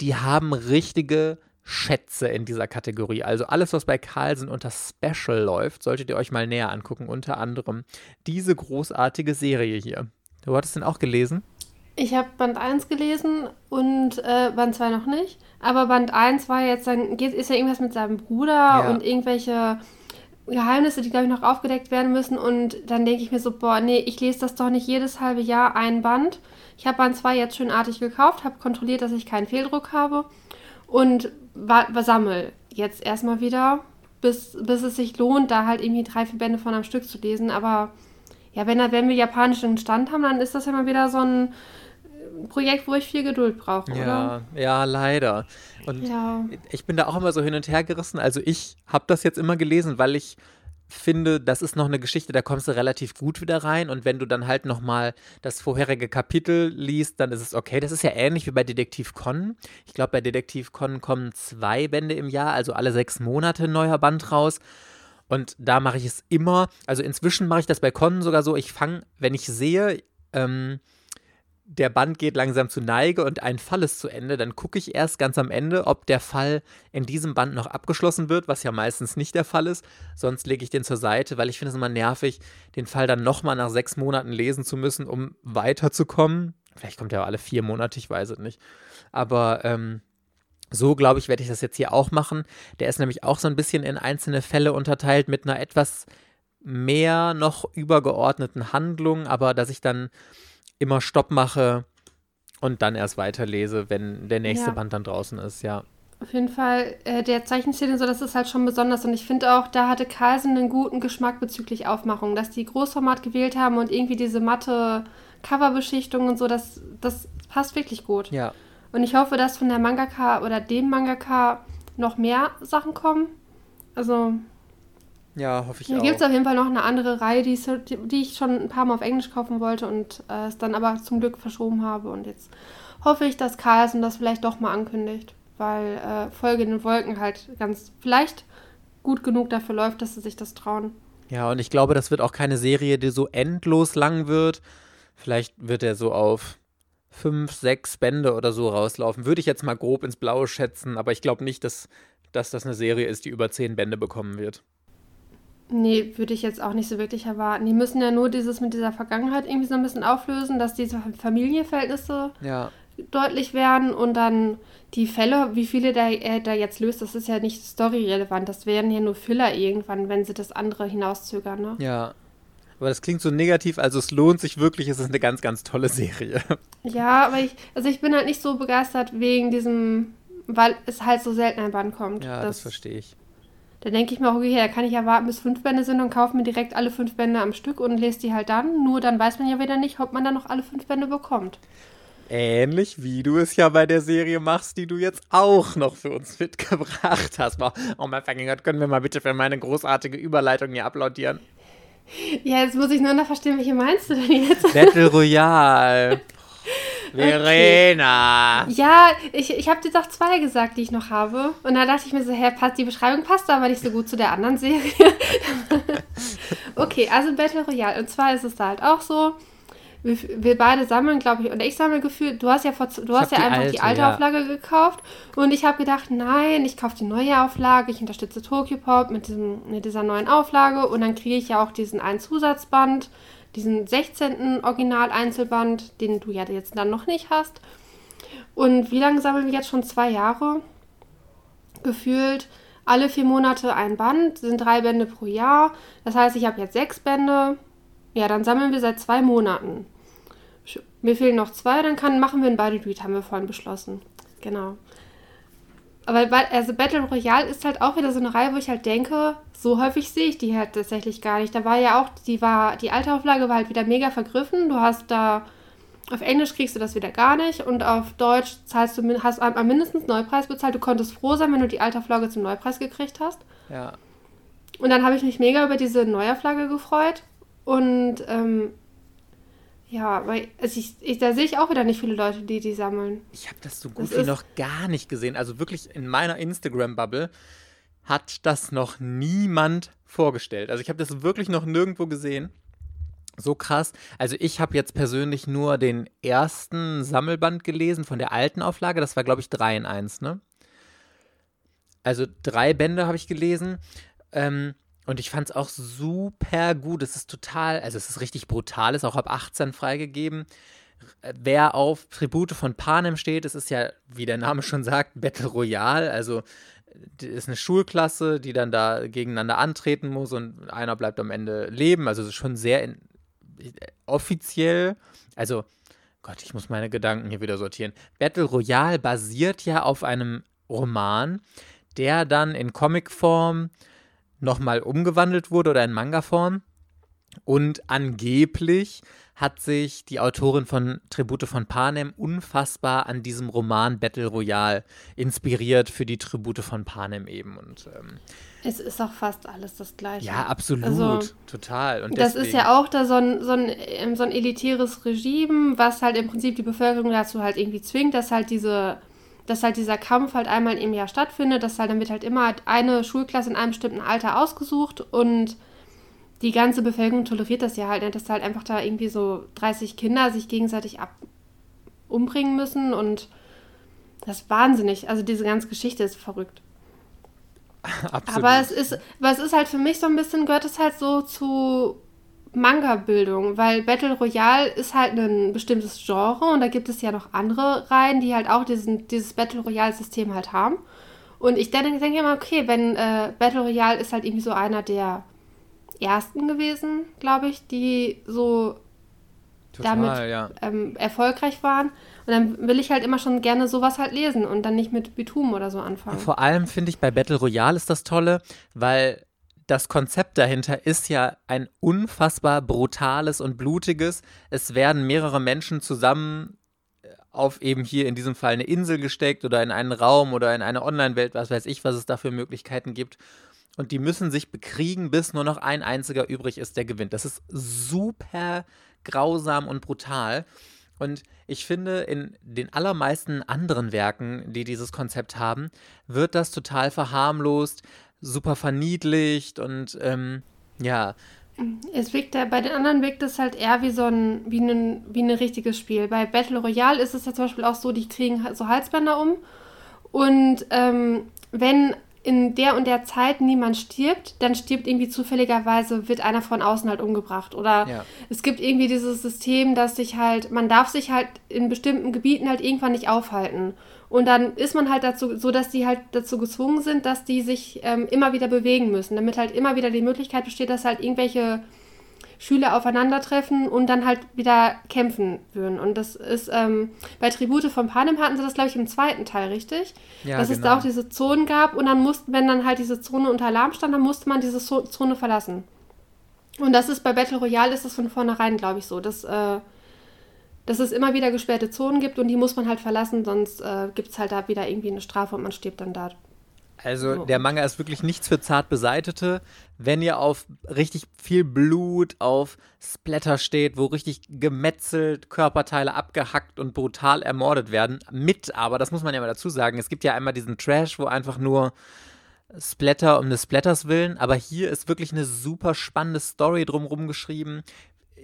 Die haben richtige Schätze in dieser Kategorie. Also alles, was bei Carlsen unter Special läuft, solltet ihr euch mal näher angucken. Unter anderem diese großartige Serie hier. Du hattest den auch gelesen? Ich habe Band 1 gelesen und äh, Band 2 noch nicht. Aber Band 1 war jetzt dann, ist ja irgendwas mit seinem Bruder ja. und irgendwelche Geheimnisse, die, glaube ich, noch aufgedeckt werden müssen. Und dann denke ich mir so, boah, nee, ich lese das doch nicht jedes halbe Jahr ein Band. Ich habe Band 2 jetzt schönartig gekauft, habe kontrolliert, dass ich keinen Fehldruck habe und sammel jetzt erstmal wieder, bis, bis es sich lohnt, da halt irgendwie drei, vier Bände von einem Stück zu lesen. Aber ja, wenn, wenn wir japanischen Stand haben, dann ist das ja mal wieder so ein Projekt, wo ich viel Geduld brauche, ja, oder? Ja, leider. Und ja. ich bin da auch immer so hin und her gerissen. Also ich habe das jetzt immer gelesen, weil ich finde, das ist noch eine Geschichte, da kommst du relativ gut wieder rein und wenn du dann halt nochmal das vorherige Kapitel liest, dann ist es okay. Das ist ja ähnlich wie bei Detektiv Con. Ich glaube, bei Detektiv Con kommen zwei Bände im Jahr, also alle sechs Monate ein neuer Band raus. Und da mache ich es immer, also inzwischen mache ich das bei Con sogar so, ich fange, wenn ich sehe, ähm, der Band geht langsam zu Neige und ein Fall ist zu Ende, dann gucke ich erst ganz am Ende, ob der Fall in diesem Band noch abgeschlossen wird, was ja meistens nicht der Fall ist. Sonst lege ich den zur Seite, weil ich finde es immer nervig, den Fall dann nochmal nach sechs Monaten lesen zu müssen, um weiterzukommen. Vielleicht kommt er alle vier Monate, ich weiß es nicht. Aber ähm, so, glaube ich, werde ich das jetzt hier auch machen. Der ist nämlich auch so ein bisschen in einzelne Fälle unterteilt mit einer etwas mehr noch übergeordneten Handlung, aber dass ich dann immer Stopp mache und dann erst weiterlese, wenn der nächste ja. Band dann draußen ist, ja. Auf jeden Fall, äh, der Zeichenstil so, das ist halt schon besonders. Und ich finde auch, da hatte Carlsen einen guten Geschmack bezüglich Aufmachung, dass die Großformat gewählt haben und irgendwie diese matte Coverbeschichtung und so, das, das passt wirklich gut. Ja. Und ich hoffe, dass von der Mangaka oder dem Mangaka noch mehr Sachen kommen. Also, ja, hoffe ich Hier auch. Hier gibt es auf jeden Fall noch eine andere Reihe, die, die, ich schon ein paar Mal auf Englisch kaufen wollte und äh, es dann aber zum Glück verschoben habe. Und jetzt hoffe ich, dass Carlsen das vielleicht doch mal ankündigt, weil äh, Folge in den Wolken halt ganz vielleicht gut genug dafür läuft, dass sie sich das trauen. Ja, und ich glaube, das wird auch keine Serie, die so endlos lang wird. Vielleicht wird er so auf fünf, sechs Bände oder so rauslaufen. Würde ich jetzt mal grob ins Blaue schätzen, aber ich glaube nicht, dass, dass das eine Serie ist, die über zehn Bände bekommen wird. Nee, würde ich jetzt auch nicht so wirklich erwarten. Die müssen ja nur dieses mit dieser Vergangenheit irgendwie so ein bisschen auflösen, dass diese Familienverhältnisse ja. deutlich werden und dann die Fälle, wie viele da, er da jetzt löst, das ist ja nicht storyrelevant. Das wären ja nur Filler irgendwann, wenn sie das andere hinauszögern, ne? Ja. Aber das klingt so negativ, also es lohnt sich wirklich, es ist eine ganz, ganz tolle Serie. Ja, aber ich, also ich bin halt nicht so begeistert wegen diesem, weil es halt so selten ein Band kommt. Ja, das, das verstehe ich. Da denke ich mir auch, okay, da kann ich ja warten, bis fünf Bände sind und kaufe mir direkt alle fünf Bände am Stück und lese die halt dann. Nur dann weiß man ja wieder nicht, ob man dann noch alle fünf Bände bekommt. Ähnlich wie du es ja bei der Serie machst, die du jetzt auch noch für uns mitgebracht hast. Oh mein fucking Gott, können wir mal bitte für meine großartige Überleitung hier applaudieren? Ja, jetzt muss ich nur noch verstehen, welche meinst du denn jetzt? Battle Royale. Verena! Okay. Ja, ich, ich habe dir doch zwei gesagt, die ich noch habe. Und da dachte ich mir so, hä, passt, die Beschreibung passt aber nicht so gut zu der anderen Serie. okay, also Battle Royale. Und zwar ist es da halt auch so, wir, wir beide sammeln, glaube ich, und ich sammle gefühlt, du hast ja vor, du hast ja die einfach alte, die alte ja. Auflage gekauft und ich habe gedacht, nein, ich kaufe die neue Auflage, ich unterstütze Tokyo Pop mit, diesem, mit dieser neuen Auflage und dann kriege ich ja auch diesen einen Zusatzband, diesen 16. Original-Einzelband, den du ja jetzt dann noch nicht hast. Und wie lange sammeln wir jetzt schon? Zwei Jahre? Gefühlt alle vier Monate ein Band, sind drei Bände pro Jahr. Das heißt, ich habe jetzt sechs Bände. Ja, dann sammeln wir seit zwei Monaten. Mir fehlen noch zwei, dann kann, machen wir ein Body Read, haben wir vorhin beschlossen. Genau. Aber also Battle Royale ist halt auch wieder so eine Reihe, wo ich halt denke, so häufig sehe ich die halt tatsächlich gar nicht. Da war ja auch, die war, die alte Auflage war halt wieder mega vergriffen. Du hast da, auf Englisch kriegst du das wieder gar nicht und auf Deutsch zahlst du, hast am mindestens Neupreis bezahlt. Du konntest froh sein, wenn du die alte Auflage zum Neupreis gekriegt hast. Ja. Und dann habe ich mich mega über diese Neuauflage gefreut. Und ähm, ja, weil also ich, ich, da sehe ich auch wieder nicht viele Leute, die die sammeln. Ich habe das so gut Das wie noch gar nicht gesehen. Also wirklich in meiner Instagram-Bubble hat das noch niemand vorgestellt. Also ich habe das wirklich noch nirgendwo gesehen. So krass. Also ich habe jetzt persönlich nur den ersten Sammelband gelesen von der alten Auflage. Das war, glaube ich, 3 in 1, ne? Also drei Bände habe ich gelesen. Ähm, und ich fand es auch super gut. Es ist total, also es ist richtig brutal, ist auch ab 18 freigegeben. Äh, Wer auf Tribute von Panem steht, es ist ja, wie der Name schon sagt, Battle Royale. Also ist eine Schulklasse, die dann da gegeneinander antreten muss und einer bleibt am Ende leben. Also es ist schon sehr in, offiziell. Also, Gott, ich muss meine Gedanken hier wieder sortieren. Battle Royale basiert ja auf einem Roman, der dann in Comicform nochmal umgewandelt wurde oder in Manga-Form. Und angeblich hat sich die Autorin von Tribute von Panem unfassbar an diesem Roman Battle Royale inspiriert für die Tribute von Panem eben. Und ähm, Es ist auch fast alles das Gleiche. ja, absolut, Also, total. Und Das deswegen, ist ja auch da so ein, so, ein, ähm, so ein elitäres Regime, was halt im Prinzip die Bevölkerung dazu halt irgendwie zwingt, dass halt diese, dass halt dieser Kampf halt einmal im Jahr stattfindet, dass halt dann wird halt immer eine Schulklasse in einem bestimmten Alter ausgesucht und die ganze Bevölkerung toleriert das ja halt nicht, dass halt einfach da irgendwie so 30 Kinder sich gegenseitig ab umbringen müssen und das ist wahnsinnig. Also diese ganze Geschichte ist verrückt. absolut. Aber es ist, aber es ist halt für mich so ein bisschen, gehört es halt so zu Manga-Bildung, weil Battle Royale ist halt ein bestimmtes Genre und da gibt es ja noch andere Reihen, die halt auch diesen, dieses Battle Royale-System halt haben. Und ich denke, denke immer, okay, wenn äh, Battle Royale ist halt irgendwie so einer der ersten gewesen, glaube ich, die so total, damit ja. ähm, erfolgreich waren. Und dann will ich halt immer schon gerne sowas halt lesen und dann nicht mit Bitum oder so anfangen. Vor allem finde ich bei Battle Royale ist das Tolle, weil das Konzept dahinter ist ja ein unfassbar brutales und blutiges. Es werden mehrere Menschen zusammen äh, auf eben hier in diesem Fall eine Insel gesteckt oder in einen Raum oder in eine Online-Welt, was weiß ich, was es da für Möglichkeiten gibt. Und die müssen sich bekriegen, bis nur noch ein einziger übrig ist, der gewinnt. Das ist super grausam und brutal. Und ich finde, in den allermeisten anderen Werken, die dieses Konzept haben, wird das total verharmlost, super verniedlicht und ähm, ja, Es wirkt ja, bei den anderen wirkt es halt eher wie so ein, wie ein, wie ein richtiges Spiel. Bei Battle Royale ist es ja zum Beispiel auch so, die kriegen so Halsbänder um. Und ähm, wenn in der und der Zeit niemand stirbt, dann stirbt irgendwie zufälligerweise, wird einer von außen halt umgebracht. Oder Ja. es gibt irgendwie dieses System, dass sich halt, man darf sich halt in bestimmten Gebieten halt irgendwann nicht aufhalten. Und dann ist man halt dazu, so dass die halt dazu gezwungen sind, dass die sich ähm, immer wieder bewegen müssen, damit halt immer wieder die Möglichkeit besteht, dass halt irgendwelche Schüler aufeinandertreffen und dann halt wieder kämpfen würden. Und das ist, ähm, bei Tribute von Panem hatten sie das, glaube ich, im zweiten Teil, richtig? Ja, Dass es genau. da auch diese Zonen gab und dann mussten, wenn dann halt diese Zone unter Alarm stand, dann musste man diese Zo Zone verlassen. Und das ist bei Battle Royale ist das von vornherein, glaube ich, so, dass, äh, dass es immer wieder gesperrte Zonen gibt und die muss man halt verlassen, sonst äh, gibt es halt da wieder irgendwie eine Strafe und man stirbt dann da. Also So. der Manga ist wirklich nichts für zart Beseitete. Wenn ihr auf richtig viel Blut, auf Splatter steht, wo richtig gemetzelt, Körperteile abgehackt und brutal ermordet werden, mit, aber das muss man ja mal dazu sagen, es gibt ja einmal diesen Trash, wo einfach nur Splatter um des Splatters willen, aber hier ist wirklich eine super spannende Story drumherum geschrieben.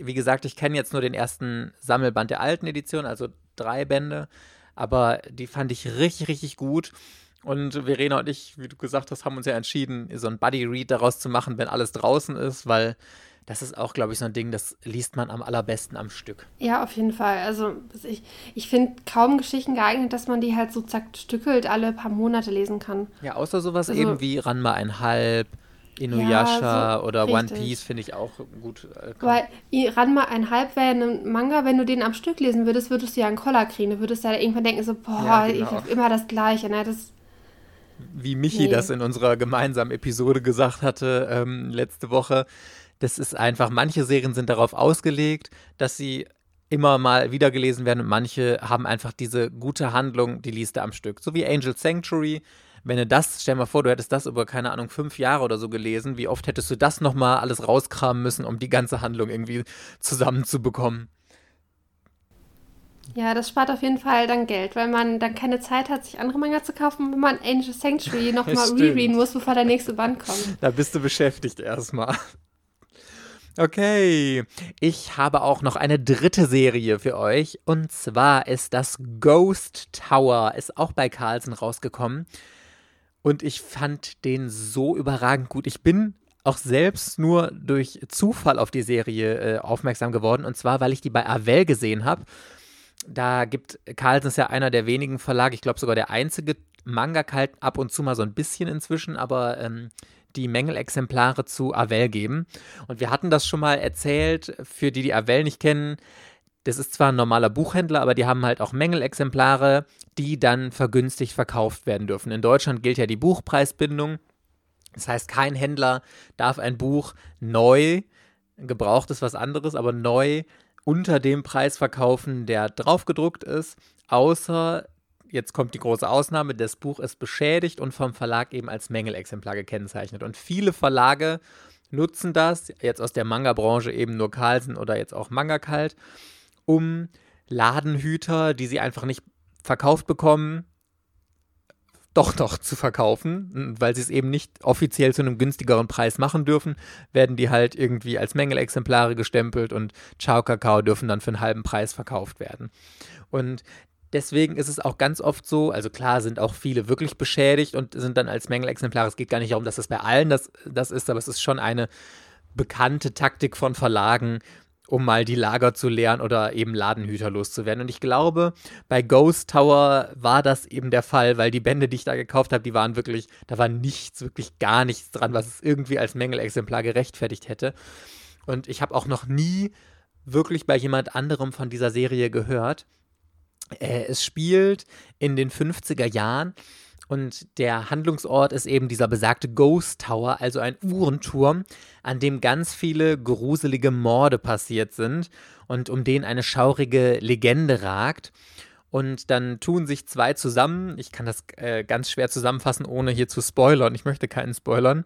Wie gesagt, ich kenne jetzt nur den ersten Sammelband der alten Edition, also drei Bände, aber die fand ich richtig, richtig gut. Und Verena und ich, wie du gesagt hast, haben uns ja entschieden, so ein Buddy-Read daraus zu machen, wenn alles draußen ist, weil das ist auch, glaube ich, so ein Ding, das liest man am allerbesten am Stück. Ja, auf jeden Fall. Also ich, ich finde kaum Geschichten geeignet, dass man die halt so zerstückelt alle paar Monate lesen kann. Ja, außer sowas also, eben wie Ranma einhalb, Inuyasha ja, so, oder richtig. One Piece finde ich auch gut. Äh, Weil Ranma einhalb wäre ein Manga, wenn du den am Stück lesen würdest, würdest du ja einen Koller kriegen. Du würdest ja irgendwann denken so, boah, ja, genau. ich habe immer das Gleiche. Ne? Das wie Michi nee. das in unserer gemeinsamen Episode gesagt hatte ähm, letzte Woche. Das ist einfach, manche Serien sind darauf ausgelegt, dass sie immer mal wieder gelesen werden und manche haben einfach diese gute Handlung, die liest du am Stück. So wie Angel Sanctuary. Wenn du das, stell mal vor, du hättest das über, keine Ahnung, fünf Jahre oder so gelesen, wie oft hättest du das nochmal alles rauskramen müssen, um die ganze Handlung irgendwie zusammenzubekommen? Ja, das spart auf jeden Fall dann Geld, weil man dann keine Zeit hat, sich andere Manga zu kaufen, wenn man Angel Sanctuary nochmal rereaden muss, bevor der nächste Band kommt. Da bist du beschäftigt erstmal. Okay, ich habe auch noch eine dritte Serie für euch und zwar ist das Ghost Tower, ist auch bei Carlsen rausgekommen und ich fand den so überragend gut. Ich bin auch selbst nur durch Zufall auf die Serie äh, aufmerksam geworden und zwar, weil ich die bei Avell gesehen habe da gibt Carlsen ist ja einer der wenigen Verlage, ich glaube sogar der einzige Manga kalt ab und zu mal so ein bisschen inzwischen, aber ähm, die Mängelexemplare zu Avell geben. Und wir hatten das schon mal erzählt, für die, die Avell nicht kennen. Das ist zwar ein normaler Buchhändler, aber die haben halt auch Mängelexemplare, die dann vergünstigt verkauft werden dürfen. In Deutschland gilt ja die Buchpreisbindung. Das heißt, kein Händler darf ein Buch neu, gebraucht ist was anderes, aber neu unter dem Preis verkaufen, der draufgedruckt ist, außer jetzt kommt die große Ausnahme, das Buch ist beschädigt und vom Verlag eben als Mängelexemplar gekennzeichnet. Und viele Verlage nutzen das, jetzt aus der Manga-Branche eben nur Carlsen oder jetzt auch Manga Kalt, um Ladenhüter, die sie einfach nicht verkauft bekommen, doch noch zu verkaufen, weil sie es eben nicht offiziell zu einem günstigeren Preis machen dürfen, werden die halt irgendwie als Mängelexemplare gestempelt und Ciao Kakao dürfen dann für einen halben Preis verkauft werden. Und deswegen ist es auch ganz oft so, also klar sind auch viele wirklich beschädigt und sind dann als Mängelexemplare. Es geht gar nicht darum, dass das bei allen das, das ist, aber es ist schon eine bekannte Taktik von Verlagen, um mal die Lager zu leeren oder eben Ladenhüter loszuwerden. Und ich glaube, bei Ghost Tower war das eben der Fall, weil die Bände, die ich da gekauft habe, die waren wirklich, da war nichts, wirklich gar nichts dran, was es irgendwie als Mängelexemplar gerechtfertigt hätte. Und ich habe auch noch nie wirklich bei jemand anderem von dieser Serie gehört. Äh, es spielt in den 50er Jahren und der Handlungsort ist eben dieser besagte Ghost Tower, also ein Uhrenturm, an dem ganz viele gruselige Morde passiert sind und um den eine schaurige Legende ragt. Und dann tun sich zwei zusammen. Ich kann das äh, ganz schwer zusammenfassen, ohne hier zu spoilern. Ich möchte keinen spoilern.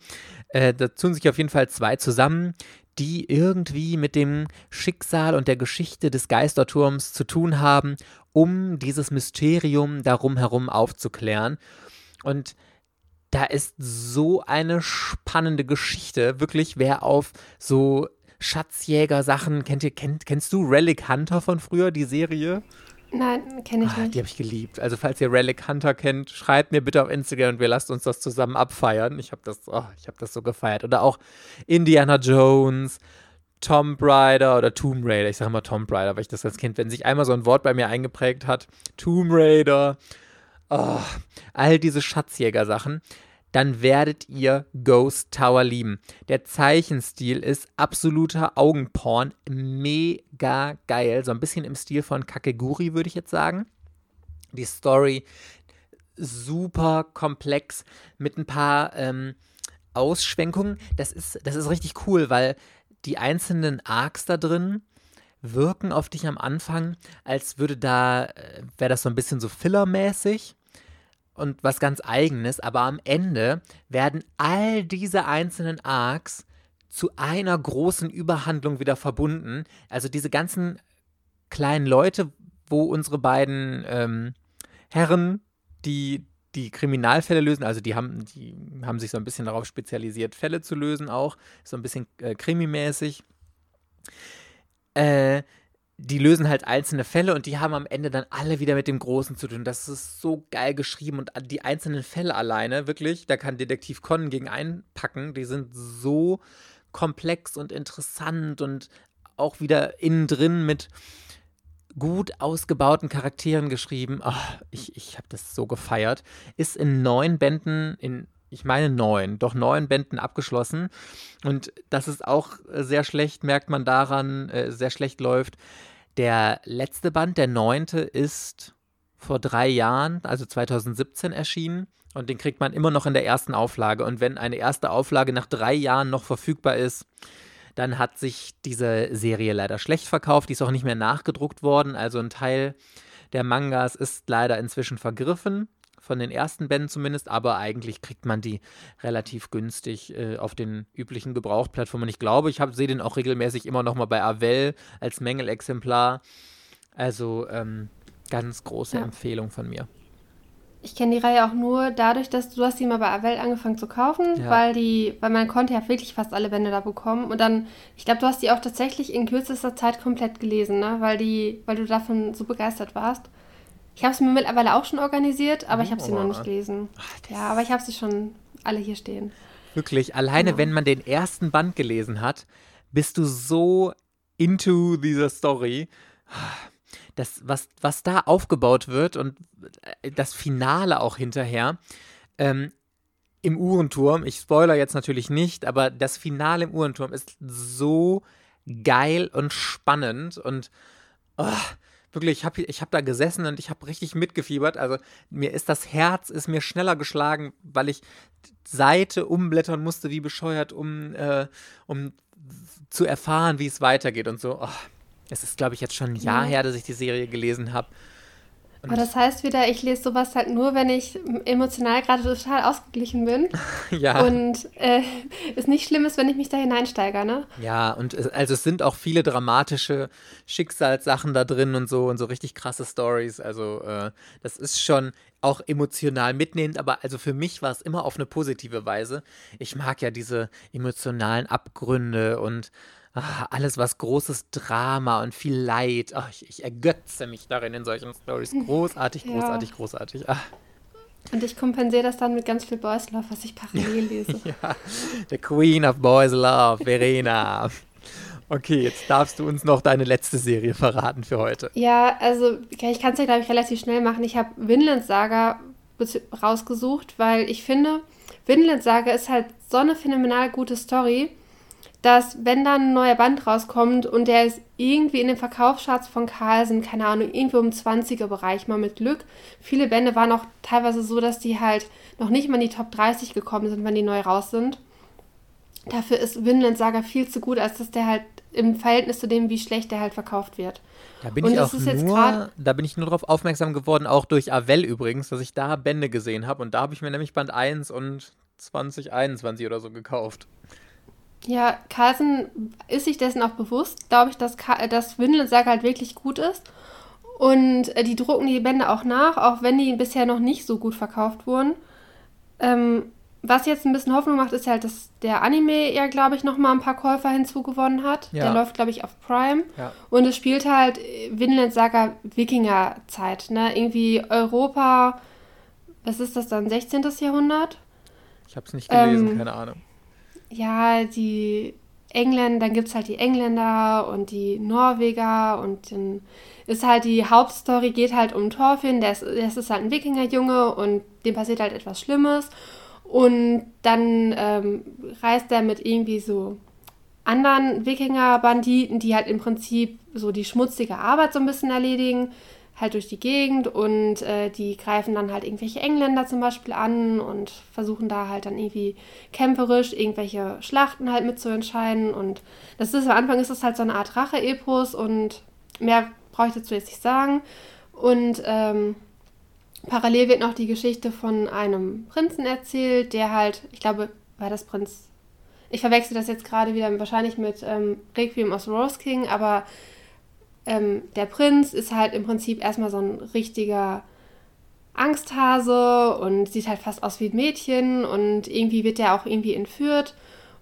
Äh, da tun sich auf jeden Fall zwei zusammen, die irgendwie mit dem Schicksal und der Geschichte des Geisterturms zu tun haben, um dieses Mysterium darum herum aufzuklären. Und da ist so eine spannende Geschichte. Wirklich, wer auf so Schatzjäger-Sachen kennt ihr, kennt, kennst du Relic Hunter von früher, die Serie? Nein, kenne ich ah, nicht. Die habe ich geliebt. Also, falls ihr Relic Hunter kennt, schreibt mir bitte auf Instagram und wir lasst uns das zusammen abfeiern. Ich habe das, oh, hab das so gefeiert. Oder auch Indiana Jones, Tomb Raider oder Tomb Raider. Ich sage immer Tomb Raider, weil ich das als Kind, wenn sich einmal so ein Wort bei mir eingeprägt hat, Tomb Raider oh, all diese Schatzjäger-Sachen, dann werdet ihr Ghost Tower lieben. Der Zeichenstil ist absoluter Augenporn, mega geil, so ein bisschen im Stil von Kakeguri, würde ich jetzt sagen. Die Story super komplex mit ein paar ähm, Ausschwenkungen. Das ist, das ist richtig cool, weil die einzelnen Arcs da drin wirken auf dich am Anfang, als würde da, äh, wäre das so ein bisschen so fillermäßig und was ganz eigenes, aber am Ende werden all diese einzelnen Arcs zu einer großen Überhandlung wieder verbunden. Also diese ganzen kleinen Leute, wo unsere beiden ähm, Herren, die die Kriminalfälle lösen, also die haben, die haben sich so ein bisschen darauf spezialisiert, Fälle zu lösen auch, so ein bisschen äh, krimimäßig äh, die lösen halt einzelne Fälle und die haben am Ende dann alle wieder mit dem Großen zu tun. Das ist so geil geschrieben und die einzelnen Fälle alleine, wirklich, da kann Detektiv Conan gegen einpacken. Die sind so komplex und interessant und auch wieder innen drin mit gut ausgebauten Charakteren geschrieben. Oh, ich ich habe das so gefeiert. Ist in neun Bänden, in ich meine neun, doch neun Bänden abgeschlossen. Und das ist auch sehr schlecht, merkt man daran, äh, sehr schlecht läuft. Der letzte Band, der neunte, ist vor drei Jahren, also 2017 erschienen. Und den kriegt man immer noch in der ersten Auflage. Und wenn eine erste Auflage nach drei Jahren noch verfügbar ist, dann hat sich diese Serie leider schlecht verkauft. Die ist auch nicht mehr nachgedruckt worden. Also ein Teil der Mangas ist leider inzwischen vergriffen. Von den ersten Bänden zumindest, aber eigentlich kriegt man die relativ günstig äh, auf den üblichen Gebrauchsplattformen. Ich glaube, ich sehe den auch regelmäßig immer noch mal bei Avell als Mängelexemplar. Also ähm, ganz große ja. Empfehlung von mir. Ich kenne die Reihe auch nur dadurch, dass du hast sie mal bei Avell angefangen zu kaufen, ja. weil die, weil man konnte ja wirklich fast alle Bände da bekommen. Und dann, ich glaube, du hast die auch tatsächlich in kürzester Zeit komplett gelesen, ne? Weil die, weil du davon so begeistert warst. Ich habe es mir mittlerweile auch schon organisiert, aber ich habe sie noch nicht gelesen. Ach, ja, aber ich habe sie schon alle hier stehen. Wirklich, alleine genau. wenn man den ersten Band gelesen hat, bist du so into dieser Story das, was, was da aufgebaut wird und äh, das Finale auch hinterher. Ähm, im Uhrenturm, ich spoiler jetzt natürlich nicht, aber das Finale im Uhrenturm ist so geil und spannend und oh, wirklich, ich habe ich hab da gesessen und ich habe richtig mitgefiebert. Also mir ist das Herz ist mir schneller geschlagen, weil ich Seite umblättern musste wie bescheuert, um, äh, um zu erfahren, wie es weitergeht und so. Oh, es ist, glaube ich, jetzt schon ein Jahr her, dass ich die Serie gelesen habe. Aber das heißt wieder, ich lese sowas halt nur, wenn ich emotional gerade total ausgeglichen bin. ja. Und äh, es nicht schlimm ist, wenn ich mich da hineinsteige, ne? Ja, und es, also es sind auch viele dramatische Schicksalssachen da drin und so und so richtig krasse Stories. Also äh, das ist schon auch emotional mitnehmend, aber also für mich war es immer auf eine positive Weise. Ich mag ja diese emotionalen Abgründe und ach, alles was großes Drama und viel Leid. Ach, ich, ich, ergötze mich darin in solchen Stories. Großartig, großartig, ja. großartig. Ach. Und ich kompensiere das dann mit ganz viel Boys Love, was ich parallel lese. ja, the Queen of Boys Love, Verena. Okay, jetzt darfst du uns noch deine letzte Serie verraten für heute. Ja, also ich kann es ja, glaube ich, relativ schnell machen. Ich habe Vinland Saga rausgesucht, weil ich finde, Vinland Saga ist halt so eine phänomenal gute Story dass wenn dann ein neuer Band rauskommt und der ist irgendwie in den Verkaufscharts von Carlsen, keine Ahnung, irgendwo im 20er-Bereich mal mit Glück. Viele Bände waren auch teilweise so, dass die halt noch nicht mal in die Top 30 gekommen sind, wenn die neu raus sind. Dafür ist Vinland Saga viel zu gut, als dass der halt im Verhältnis zu dem, wie schlecht der halt verkauft wird. Da bin, ich auch nur, da bin ich nur darauf aufmerksam geworden, auch durch Avell übrigens, dass ich da Bände gesehen habe. Und da habe ich mir nämlich Band 1 und 2021 oder so gekauft. Ja, Carlsen ist sich dessen auch bewusst, glaube ich, dass, dass Windelsack halt wirklich gut ist. Und äh, die drucken die Bände auch nach, auch wenn die bisher noch nicht so gut verkauft wurden. Ähm, was jetzt ein bisschen Hoffnung macht, ist halt, dass der Anime ja, glaube ich, nochmal ein paar Käufer hinzugewonnen hat. Ja. Der läuft, glaube ich, auf Prime. Ja. Und es spielt halt Vinland Saga Wikingerzeit, ne? Irgendwie Europa, was ist das dann, 16. Jahrhundert? Ich habe es nicht gelesen, ähm, keine Ahnung ja, die Engländer, dann gibt es halt die Engländer und die Norweger und dann ist halt die Hauptstory geht halt um Thorfinn, der ist, der ist halt ein Wikingerjunge und dem passiert halt etwas Schlimmes und dann ähm, reist er mit irgendwie so anderen Wikinger-Banditen, die halt im Prinzip so die schmutzige Arbeit so ein bisschen erledigen halt durch die Gegend und äh, die greifen dann halt irgendwelche Engländer zum Beispiel an und versuchen da halt dann irgendwie kämpferisch irgendwelche Schlachten halt mitzuentscheiden und das ist am Anfang ist es halt so eine Art Rache-Epos und mehr brauche ich dazu jetzt nicht sagen und ähm, parallel wird noch die Geschichte von einem Prinzen erzählt, der halt, ich glaube, war das Prinz? Ich verwechsel das jetzt gerade wieder wahrscheinlich mit ähm, Requiem aus Rose King, aber ähm, der Prinz ist halt im Prinzip erstmal so ein richtiger Angsthase und sieht halt fast aus wie ein Mädchen und irgendwie wird er auch irgendwie entführt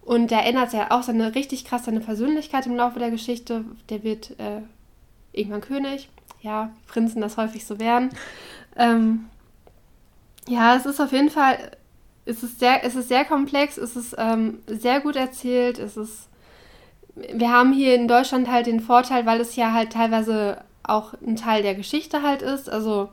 Und der ändert ja auch seine richtig krass seine Persönlichkeit im Laufe der Geschichte. Der wird äh, irgendwann König. Ja, Prinzen das häufig so werden. Ähm, ja, es ist auf jeden Fall, es ist sehr, es ist sehr komplex, es ist ähm, sehr gut erzählt, es ist, wir haben hier in Deutschland halt den Vorteil, weil es ja halt teilweise auch ein Teil der Geschichte halt ist, also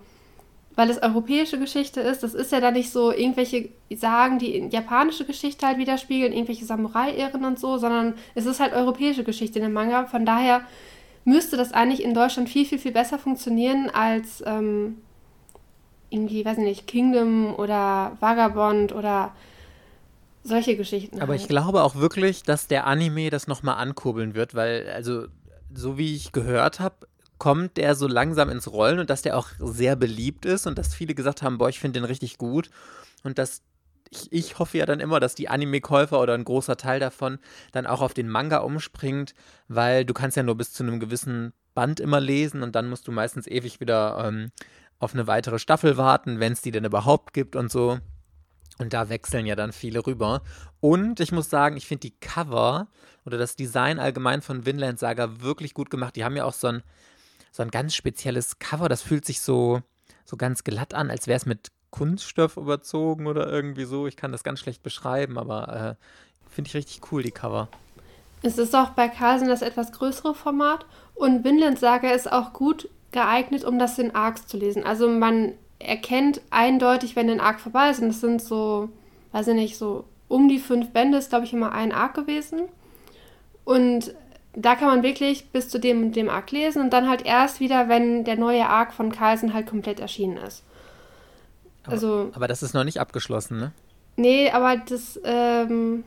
weil es europäische Geschichte ist. Das ist ja dann nicht so irgendwelche Sagen, die japanische Geschichte halt widerspiegeln, irgendwelche Samurai-Ehren und so, sondern es ist halt europäische Geschichte in dem Manga. Von daher müsste das eigentlich in Deutschland viel, viel, viel besser funktionieren als ähm, irgendwie, weiß ich nicht, Kingdom oder Vagabond oder solche Geschichten. Aber halt. ich glaube auch wirklich, dass der Anime das nochmal ankurbeln wird, weil, also, so wie ich gehört habe, kommt der so langsam ins Rollen und dass der auch sehr beliebt ist und dass viele gesagt haben, boah, ich finde den richtig gut und dass ich, ich hoffe ja dann immer, dass die Anime-Käufer oder ein großer Teil davon dann auch auf den Manga umspringt, weil du kannst ja nur bis zu einem gewissen Band immer lesen und dann musst du meistens ewig wieder ähm, auf eine weitere Staffel warten, wenn es die denn überhaupt gibt und so. Und da wechseln ja dann viele rüber. Und ich muss sagen, ich finde die Cover oder das Design allgemein von Vinland Saga wirklich gut gemacht. Die haben ja auch so ein, so ein ganz spezielles Cover. Das fühlt sich so, so ganz glatt an, als wäre es mit Kunststoff überzogen oder irgendwie so. Ich kann das ganz schlecht beschreiben, aber äh, finde ich richtig cool, die Cover. Es ist auch bei Carlsen das etwas größere Format und Vinland Saga ist auch gut geeignet, um das in Arcs zu lesen. Also man erkennt eindeutig, wenn ein Arc vorbei ist und das sind so, weiß ich nicht, so um die fünf Bände ist, glaube ich, immer ein Arc gewesen. Und da kann man wirklich bis zu dem dem Arc lesen und dann halt erst wieder, wenn der neue Arc von Carlsen halt komplett erschienen ist. Aber, Also, aber das ist noch nicht abgeschlossen, ne? nee, aber das, ähm,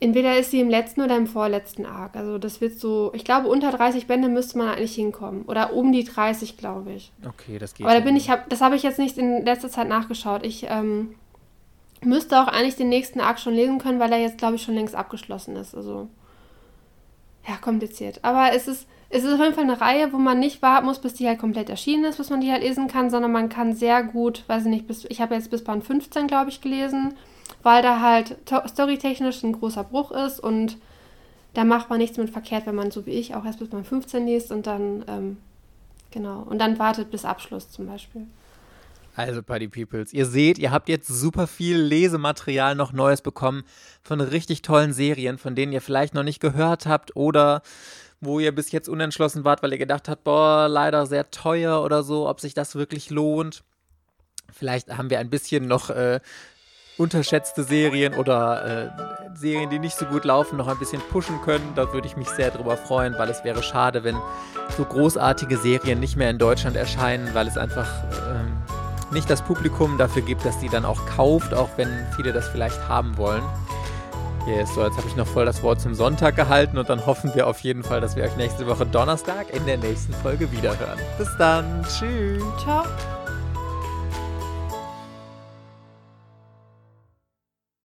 entweder ist sie im letzten oder im vorletzten Arc. Also das wird so, ich glaube, unter 30 Bände müsste man eigentlich hinkommen. Oder um die 30, glaube ich. Okay, das geht. Aber da bin ich, hab, das habe ich jetzt nicht in letzter Zeit nachgeschaut. Ich ähm, müsste auch eigentlich den nächsten Arc schon lesen können, weil er jetzt, glaube ich, schon längst abgeschlossen ist. Also, ja, kompliziert. Aber es ist, es ist auf jeden Fall eine Reihe, wo man nicht warten muss, bis die halt komplett erschienen ist, bis man die halt lesen kann, sondern man kann sehr gut, weiß ich nicht, bis, ich habe jetzt bis Band 15, glaube ich, gelesen, weil da halt to- storytechnisch ein großer Bruch ist und da macht man nichts mit verkehrt, wenn man so wie ich auch erst bis Band 15 liest und dann, ähm, genau, und dann wartet bis Abschluss zum Beispiel. Also, Party Peoples, ihr seht, ihr habt jetzt super viel Lesematerial noch Neues bekommen von richtig tollen Serien, von denen ihr vielleicht noch nicht gehört habt oder wo ihr bis jetzt unentschlossen wart, weil ihr gedacht habt, boah, leider sehr teuer oder so, ob sich das wirklich lohnt. Vielleicht haben wir ein bisschen noch äh, unterschätzte Serien oder äh, Serien, die nicht so gut laufen, noch ein bisschen pushen können. Da würde ich mich sehr drüber freuen, weil es wäre schade, wenn so großartige Serien nicht mehr in Deutschland erscheinen, weil es einfach ähm, nicht das Publikum dafür gibt, dass die dann auch kauft, auch wenn viele das vielleicht haben wollen. Yes, so, jetzt habe ich noch voll das Wort zum Sonntag gehalten und dann hoffen wir auf jeden Fall, dass wir euch nächste Woche Donnerstag in der nächsten Folge wiederhören. Bis dann. Tschüss. Ciao.